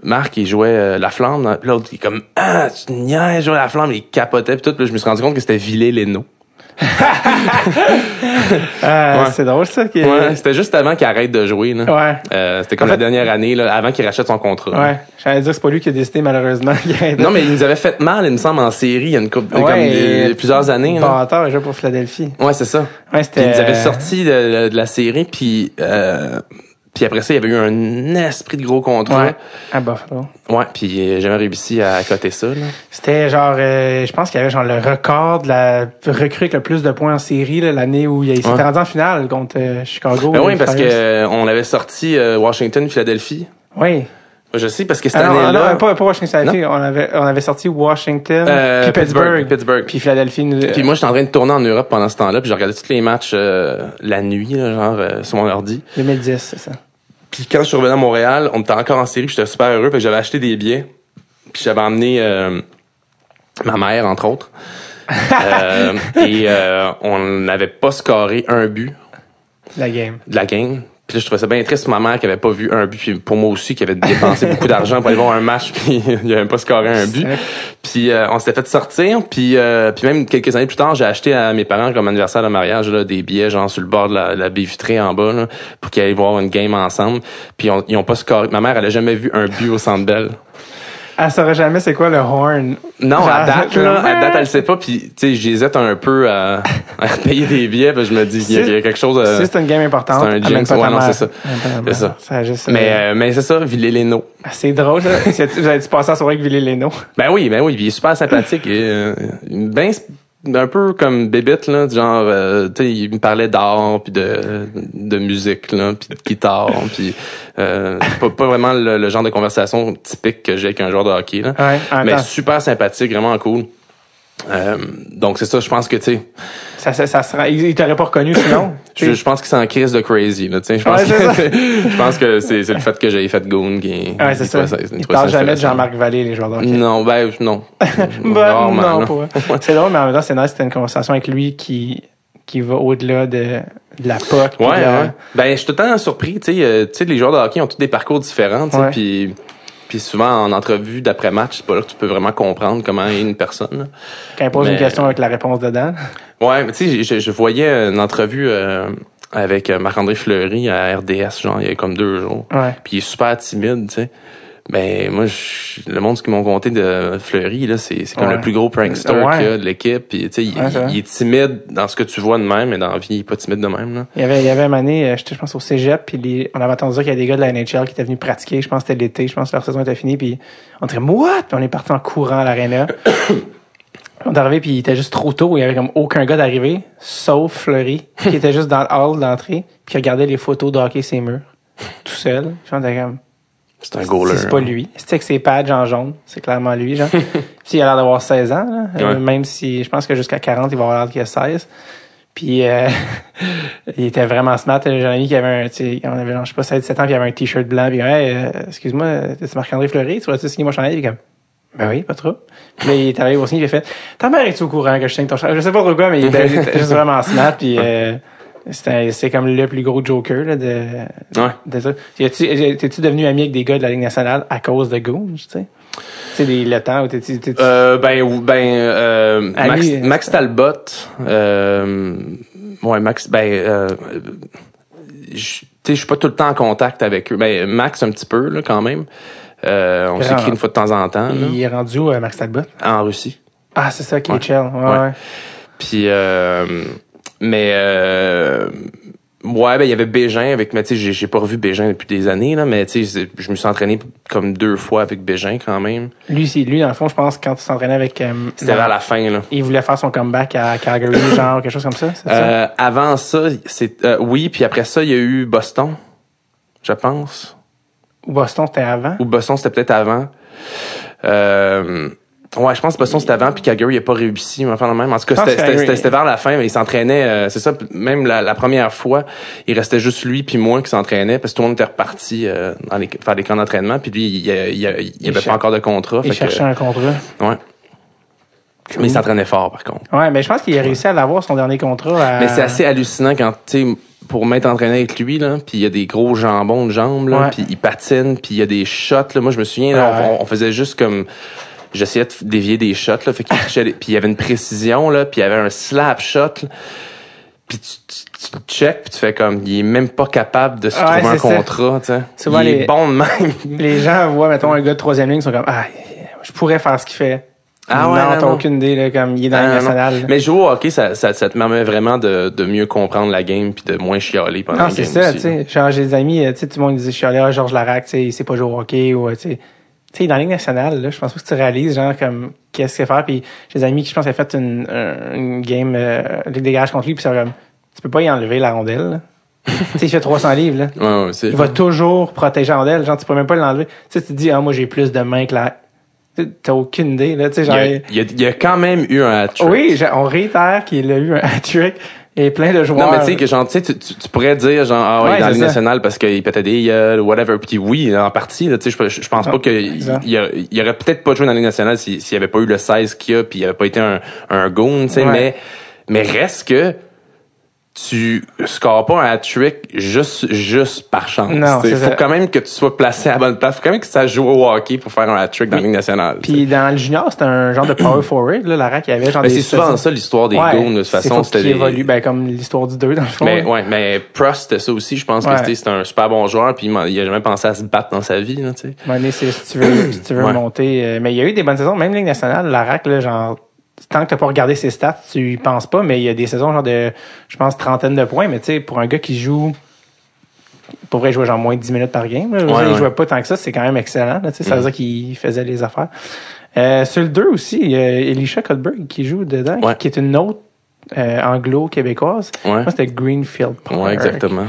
Marc, il jouait euh, la flamme. Puis l'autre, il est comme, ah, tu niaises, jouer la flamme. Il capotait, puis tout. Puis je me suis rendu compte que c'était Villet Leno. Ah, <laughs> ouais. C'est drôle, ça. Ouais, c'était juste avant qu'il arrête de jouer. Là. Ouais. Euh, c'était comme En la fait- dernière année, là, avant qu'il rachète son contrat. Ouais. J'allais dire que c'est pas lui qui a décidé, malheureusement. Non, mais il nous avait fait mal, il me semble, en série, il y a une couple, Ouais, comme des- et- plusieurs années. Là. Bâtard, il joue pour Philadelphie. Ouais, c'est ça. Ouais, Puis c'était. ils nous avaient sorti de, de la série, puis euh, puis après ça, il y avait eu un esprit de gros contrat. Ouais. À Buffalo. Ouais, puis j'ai jamais réussi à coter ça. C'était genre, euh, je pense qu'il y avait genre le record de la recrue avec le plus de points en série l'année où il s'était Ouais. rendu en finale contre euh, Chicago. Ben oui, parce Flyers. euh, on avait sorti euh, Washington, Philadelphie. Oui. Je sais parce que cette Ah non, année-là. non, pas, pas Washington, on avait, on avait sorti Washington, Euh, puis Pittsburgh, puis Philadelphie. Nous, Puis moi, j'étais en train de tourner en Europe pendant ce temps-là, puis je regardais tous les matchs euh, la nuit, là, genre euh, sur mon ordi. 2010, c'est ça. Puis quand je suis revenu à Montréal, on était encore en série, puis j'étais super heureux, puis j'avais acheté des billets. Puis j'avais emmené ma mère, entre autres. <laughs> Et on n'avait pas scoré un but La game. de la game. Puis là, je trouvais ça bien triste pour ma mère qui avait pas vu un but, puis pour moi aussi qui avait dépensé <laughs> beaucoup d'argent pour aller voir un match, puis <laughs> il avait pas scoré un but. Puis euh, on s'était fait sortir, puis euh, puis même quelques années plus tard, j'ai acheté à mes parents comme anniversaire de mariage là, des billets genre sur le bord de la, la baie vitrée en bas là, pour qu'ils aillent voir une game ensemble. Puis on- ils ont pas scoré. Ma mère elle a jamais vu un but au Centre Bell. Elle saurait jamais c'est quoi le horn. Non, <laughs> Genre, à date, là, à date, elle le sait pas. Puis, tu sais, j'hésite un peu à, <laughs> à payer des billets. Puis je me dis, il y, a- il y a quelque chose. euh, Si c'est une game importante, c'est un jinx. Ouais, non, c'est ça. C'est ça. Ça a juste, mais, euh, mais c'est ça, Villé-Léno. c'est drôle, ça. <laughs> Vous avez-tu passé la soirée avec Villy Leno? Ben oui, ben oui, puis il est super sympathique. et, euh, ben, un peu comme Bébite, là, genre, euh, tu sais, il me parlait d'art, puis de, de musique, là, puis de guitare, <laughs> puis euh, pas, pas vraiment le, le genre de conversation typique que j'ai avec un joueur de hockey, là. Ouais, mais super sympathique, vraiment cool. Euh, donc c'est ça, je pense que, tu sais, ça, ça, ça sera, il il t'aurait pas reconnu sinon. <coughs> je, je pense que c'est en crise de crazy, là, tu sais, je pense Ouais, ça. que, <laughs> je pense que c'est c'est le fait que j'ai fait Goon qui... Ouais, c'est ça. Ils trouvait parlent jamais de. Jean-Marc Vallée, les joueurs de hockey. Non, ben, non. <laughs> Ben, non, pas. C'est drôle, mais en même temps, c'est nice, c'était une conversation avec lui qui, qui va au-delà de, de la POC. Ouais, de la- ouais. Ben, je suis tout le temps surpris, tu sais, euh, tu sais, les joueurs de hockey ont tous des parcours différents, tu sais, Ouais. puis puis souvent en entrevue d'après-match, c'est pas là que tu peux vraiment comprendre comment est une personne. Quand il pose une question avec la réponse dedans. <laughs> Ouais, mais tu sais, je, je voyais une entrevue euh, avec euh, Marc-André Fleury à RDS, genre, il y a comme deux jours. Ouais. Puis il est super timide, tu sais. Ben moi, je- le monde ce qu'ils m'ont conté de Fleury, là, c'est c'est comme Ouais. le plus gros prankster Ouais. qu'il y a de l'équipe. Puis tu sais, il, Ouais, est timide dans ce que tu vois de même, mais dans la vie, il est pas timide de même. Là. Il y avait, il y avait une année, j'étais, je pense, au cégep, puis les- on avait entendu dire qu'il y a des gars de la NHL qui étaient venus pratiquer. Je pense que c'était l'été, je pense que leur saison était finie, puis on dirait, what? Puis on est parti en courant à l'aréna. <coughs> on est arrivé, puis il était juste trop tôt. Il y avait comme aucun gars d'arriver, sauf Fleury, qui était juste dans le hall d'entrée, puis qui regardait les photos de hockey ses murs, tout seul. Je c'était comme, C'est un goaler. c'est pas lui. C'est avec ses pads en jaune. C'est clairement lui, genre. <laughs> Puis il a l'air d'avoir 16 ans, là. Euh, même si je pense que jusqu'à 40, il va avoir l'air qu'il a 16. Puis euh, <laughs> il était vraiment smart. J'ai un ami qui avait un, tu sais, on avait, genre, je sais pas, 7 ans, puis il avait un t-shirt blanc, puis hey, euh, excuse-moi, c'est Marc-André Fleury, tu voudrais-tu signer mon chandail? Puis comme, ben oui, pas trop. Puis là, il est arrivé au signe, il a fait, ta mère est au courant que je signe ton chandail? Je sais pas trop quoi, mais il était, il juste vraiment smart, puis euh, c'est comme le plus gros joker, là, de, Ouais. de ça. T'es-tu devenu ami avec des gars de la Ligue nationale à cause de Goons, tu sais? Tu sais, le temps où t'es-tu... Euh, ben, ou- ben, euh, Max, euh, Max Talbot, euh, ouais, Max, ben, euh, je- suis pas tout le temps en contact avec eux. Ben, Max un petit peu, là, quand même. Euh, on s'écrit une fois de temps en temps, là, il est rendu où, euh, Max Talbot? en Russie. Ah, c'est ça. Ouais, Ouais. ouais. Puis, euh, mais, euh, ouais, ben, il y avait Bégin avec, mais tu sais, j'ai- pas revu Bégin depuis des années, là, mais tu sais, je me suis entraîné comme deux fois avec Bégin quand même. Lui, c'est lui, dans le fond, je pense, quand il s'entraînait avec... euh, C'était vers la fin, là. Il voulait faire son comeback à Calgary, <coughs> genre, quelque chose comme ça, ça? Euh, avant ça, c'est euh, oui, puis après ça, il y a eu Boston, je pense. Ou Boston, c'était avant? Ou Boston, c'était peut-être avant. Euh, ouais, je pense que Boston, c'était avant, puis Calgary, il a pas réussi, mais enfin, même. En tout cas, c'était- vers la fin, mais il s'entraînait, euh, c'est ça, même la, la première fois, il restait juste lui puis moi qui s'entraînait, parce que tout le monde était reparti euh, dans les, faire des camps d'entraînement, puis lui, il, il, il, avait pas encore de contrat. Il fait que- cherchait un contrat. ouais. Mais il s'entraînait fort, par contre. Ouais, mais je pense qu'il a réussi à l'avoir, son dernier contrat. à- Mais c'est assez hallucinant quand tu sais pour m'être entraîné avec lui là, puis il y a des gros jambons de jambes là, puis il patine, puis il y a des shots là. Moi je me souviens là, ouais. on, on faisait juste comme j'essayais de dévier des shots là, fait qu'il puis il y avait une précision là, puis il y avait un slap shot. là. Puis tu, tu, tu le check, puis tu fais comme il est même pas capable de se trouver un c'est ça. contrat, tu sais. Il est les- bon de même. Les gens voient, mettons, un gars de troisième ligne, ils sont comme, ah, je pourrais faire ce qu'il fait. Ah ouais, non, non, t'as non. aucune idée, là, comme, il est dans Ah, non. nationale. Mais jouer au hockey, ça, ça, ça te permet vraiment de, de mieux comprendre la game puis de moins chialer pendant Non, la c'est game ça, tu sais. Genre, j'ai des amis, euh, tu sais, tout le monde disait, je suis allé à Georges Larac, tu sais, il sait pas jouer au hockey, ou, euh, tu sais. Tu sais, dans la Ligue nationale, là, je pense pas que tu réalises, genre, comme, qu'est-ce qu'il faut faire. Puis, j'ai des amis qui, je pense, avaient fait une, un- une game, euh, Ligue des contre lui, puis c'est comme, tu peux pas y enlever la rondelle, <laughs> tu sais, il fait 300 livres, là. Ouais, ouais, Il va toujours protéger la rondelle, genre, tu peux même pas l'enlever. Tu sais, tu te dis, ah, moi, j'ai plus de mains que la, t'as aucune idée, là, tu sais, genre, a, il, y a, il y a quand même eu un hat-trick. oui, on réitère qu'il a eu un hat-trick et plein de joueurs. Non, mais tu sais, que genre, tu sais, tu, tu, pourrais dire, genre, ah ouais, Ouais, dans la Ligue nationale parce qu'il pétait des gueules, whatever. Puis oui, en partie, là, tu sais, je, je pense Ah, pas qu'il il, aurait- il aurait peut-être pas joué dans la Ligue nationale s'il s'il avait pas eu le 16 qu'il a, puis il avait pas été un, un goon, tu sais, Ouais. mais, mais reste que tu scores pas un hat-trick juste, juste par chance. Non, Il c'est faut ça. quand même que tu sois placé à la bonne place. Faut quand même que tu saches jouer au hockey pour faire un hat-trick dans la Ligue nationale. Puis dans le junior, c'était un genre de power forward, là, la rack, il y avait genre Mais des c'est souvent ça l'histoire des Ouais, goons, de toute c'est façon. qu'il des... évolue, ben, comme l'histoire du 2, dans le fond. Mais ouais, mais Prost c'était ça aussi. Je pense Ouais. que c'était c'était un super bon joueur, puis il, a jamais pensé à se battre dans sa vie, là, tu sais. C'est si tu veux, si tu veux Ouais. monter. euh, mais il y a eu des bonnes saisons, même Ligue nationale, la rack, là, genre, tant que t'as pas regardé ses stats, tu y penses pas, mais il y a des saisons genre de, je pense, trentaine de points, mais tu sais, pour un gars qui joue pour vrai, il jouait genre moins de 10 minutes par game. là. Ouais, il ouais. jouait pas tant que ça, c'est quand même excellent. Là, tu sais, ça veut dire qu'il faisait les affaires. Euh, sur le 2 aussi, il y a Elisha Cuthbert qui joue dedans, Ouais. qui est une autre euh, anglo-québécoise. Ouais. Moi, c'était Greenfield Park. Ouais, exactement.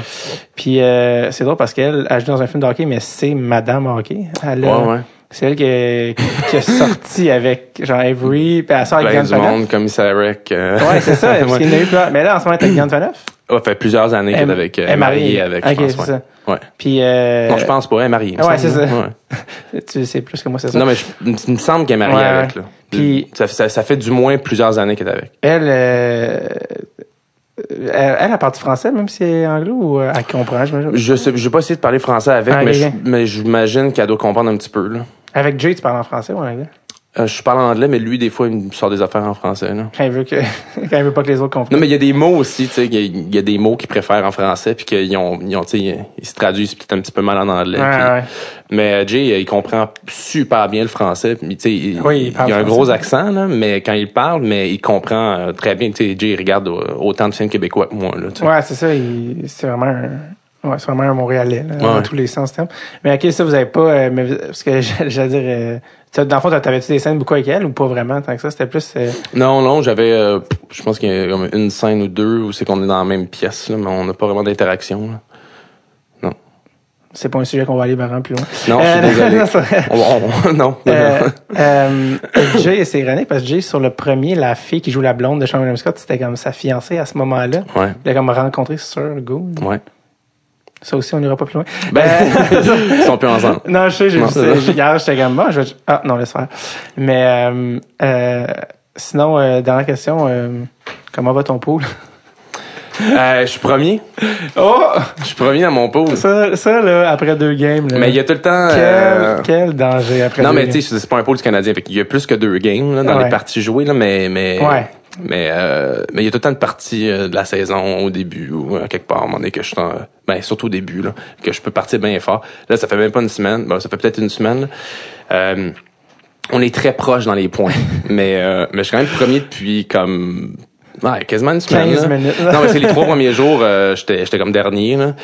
Puis euh, c'est drôle parce qu'elle a joué dans un film de hockey, mais c'est Madame Hockey. Elle Ouais, ouais. C'est elle qui, est- qui est sortie avec genre Avery, puis elle sort avec du monde, comme Sarek. Euh... Ouais, c'est ça. <laughs> parce Ouais. qu'il y en a eu plein. Mais là, en ce moment, t'as Yann Faneuf. Ça fait plusieurs années qu'elle est avec, euh, Elle est mariée. avec, je pense, ouais. ça. Ouais. Puis, euh, Non, je pense pas, elle est mariée. Ouais, c'est ça. Ouais. <laughs> tu sais plus que moi, c'est ça. Non, mais je- il me semble qu'elle est mariée Ouais, avec, ouais. là. Puis- ça, ça, ça fait du moins plusieurs années qu'elle est avec. Elle, euh, elle, elle a parti français, même si elle est anglo, ou euh, elle comprend, j'imagine. Je sais, j'ai pas essayé de parler français avec, Ah, mais, je- mais j'imagine qu'elle doit comprendre un petit peu, là. Avec Jay, tu parles en français ou en anglais? Euh, je parle anglais, mais lui, des fois, il me sort des affaires en français, là. Quand il veut que, <laughs> quand il veut pas que les autres comprennent. Non, mais il y a des mots aussi, tu sais, il y a- il y, a des mots qu'ils préfèrent en français, puis qu'ils ont, ils ont, ils se traduisent peut-être un petit peu mal en anglais. Ouais, puis- ouais. Mais euh, Jay, euh, il comprend super bien le français. puis, tu sais, il, Oui, il il, a un français. gros accent, là, mais quand il parle, mais il comprend très bien. Tu sais, Jay, il regarde autant de films québécois que moi, là. Ouais, c'est ça. il- C'est vraiment un, ouais, c'est vraiment un Montréalais, là, dans Ouais. tous les sens. termes. Mais ok, ça, vous avez pas, euh, mais, parce que <laughs> j'allais dire, euh, dans le fond, t'avais-tu des scènes beaucoup avec elle ou pas vraiment tant que ça? C'était plus, euh, Non, non, j'avais, euh, je pense qu'il y a comme une scène ou deux où c'est qu'on est dans la même pièce, là, mais on n'a pas vraiment d'interaction. là. c'est pas un sujet qu'on va aller vraiment plus loin. Non, je suis Euh, <laughs> désolé. <laughs> non, non. Euh, Jay, c'est ironique parce que Jay, sur le premier, la fille qui joue la blonde de Sean William Scott, c'était comme sa fiancée à ce moment-là. ouais, Il a comme rencontré sur Goon. ouais. Ça aussi, on n'ira pas plus loin. Ben, ils sont plus ensemble. non, je sais, j'ai Non, vu Hier, j'étais comme, je vais... Ah, non, laisse faire. Mais, euh, euh, sinon, euh, dernière question, euh, comment va ton pool? Euh, je suis premier. Oh! Je suis premier dans mon pool. Ça, ça, là, après deux games, là. Mais il y a tout le temps. Quel, euh, quel danger après Non, deux mais games. tu sais, c'est pas un pôle du Canadien. Fait qu'il y a plus que deux games là, dans Ouais. les parties jouées, là, mais mais Ouais. Mais euh, mais il y a tout le temps de parties euh, de la saison au début ou à quelque part, à un moment donné que je suis en- ben surtout au début là, que je peux partir bien fort. Là, ça fait même pas une semaine. Ben, ça fait peut-être une semaine. Euh, on est très proche dans les points, <laughs> mais euh, mais je suis quand même premier depuis comme ouais, quasiment une semaine. 15 là. minutes. non, mais c'est les trois premiers jours, euh, j'étais j'étais comme dernier là.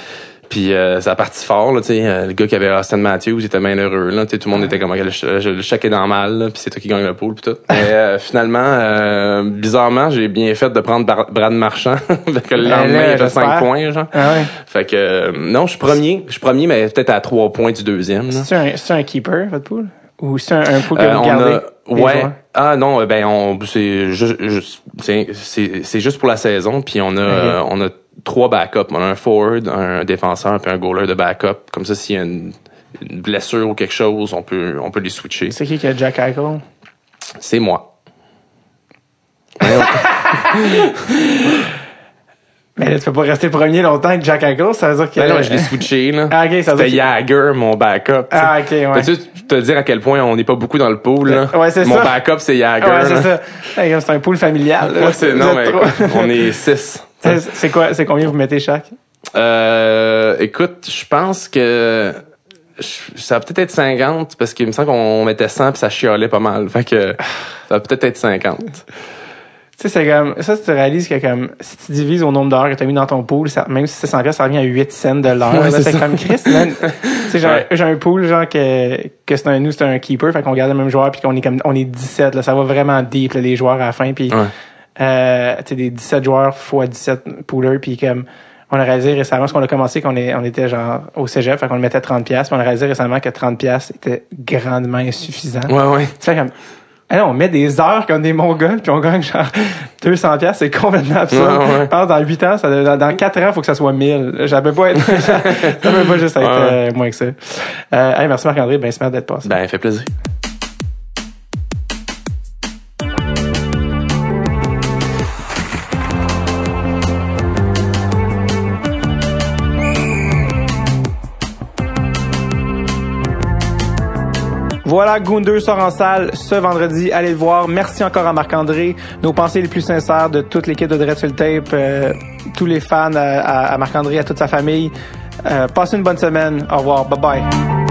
Puis euh, ça a parti fort, là, tu sais. euh, le gars qui avait Austin Matthews, il était bien heureux, là. Tu sais, tout le monde était comme, Ok, le, ch- le choc est dans mal, là, puis c'est toi qui gagne le pool, puis tout. <laughs> Mais euh, finalement, euh, bizarrement, j'ai bien fait de prendre Bar- Brad Marchand, <laughs> Fait que le lendemain, là, il j'espère. 5 points, genre. Ah ouais. Fait que, euh, non, je suis premier. Je suis premier, mais peut-être à 3 points du deuxième. C'est un, un keeper, votre pool? Ou c'est un, un pool que Euh, vous gardez? a, ouais. joueurs? Ah non, ben on c'est juste juste- c'est juste pour la saison puis on a on a trois backups, on a un forward, un défenseur puis un goaler de backup. Comme ça s'il y a une, une blessure ou quelque chose, on peut on peut les switcher. C'est qui qui a Jack Eichel? C'est moi. <laughs> Mais là, tu peux pas rester premier longtemps avec Jack Eichel, ça veut dire que... Ben non, je l'ai switché là. <laughs> Ah, ok, ça veut C'était Jagger mon backup. tu sais. Ah, ok, ouais. Peux-tu te dire à quel point on n'est pas beaucoup dans le pool là? Ouais, c'est Mon ça. backup c'est Jagger. Ouais, c'est ça. C'est un pool familial. là. Ouais, c'est non mais écoute, on est six. C'est quoi, c'est combien vous mettez chaque? Euh, écoute, je pense que ça va peut-être être 50 parce qu'il me semble qu'on mettait 100 puis ça chialait pas mal. Fait que ça va peut-être être 50. Tu sais, c'est comme, ça, tu réalises que comme, si tu divises au nombre d'heures que tu as mis dans ton pool, ça, même si c'est 100 pièces, ça revient à 8 cents de l'heure. Ouais, c'est comme Chris, <laughs> j'ai un pool, genre, que, que c'est un, nous, c'est un keeper, fait qu'on garde le même joueur, puis qu'on est comme, on est 17, là. Ça va vraiment deep, là, les joueurs à la fin, puis, Ouais. Euh, des 17 joueurs fois 17 poolers, puis comme, on a réalisé récemment, parce qu'on a commencé qu'on est, on était genre au cégep, fait qu'on le mettait 30 pièces, on a réalisé récemment que 30 pièces était grandement insuffisant. Ouais ouais. Tu sais, comme, ah non, on met des heures comme des mongols, puis on gagne genre <laughs> 200 pièces, c'est complètement absurde. Ouais, ouais. Je pense dans 8 ans, ça, dans, dans 4 ans, il faut que ça soit 1000. Ça peut pas être, <laughs> ça peut pas juste être Ouais. euh, moins que ça. Euh, hey, merci Marc-André, ben, c'est d'être passé. Ben fait plaisir. Voilà, Goon 2 sort en salle ce vendredi. Allez le voir. Merci encore à Marc-André. Nos pensées les plus sincères de toute l'équipe de Dread sur le Tape, euh, tous les fans, à, à- à Marc-André, à toute sa famille. Euh, passez une bonne semaine. Au revoir. Bye bye.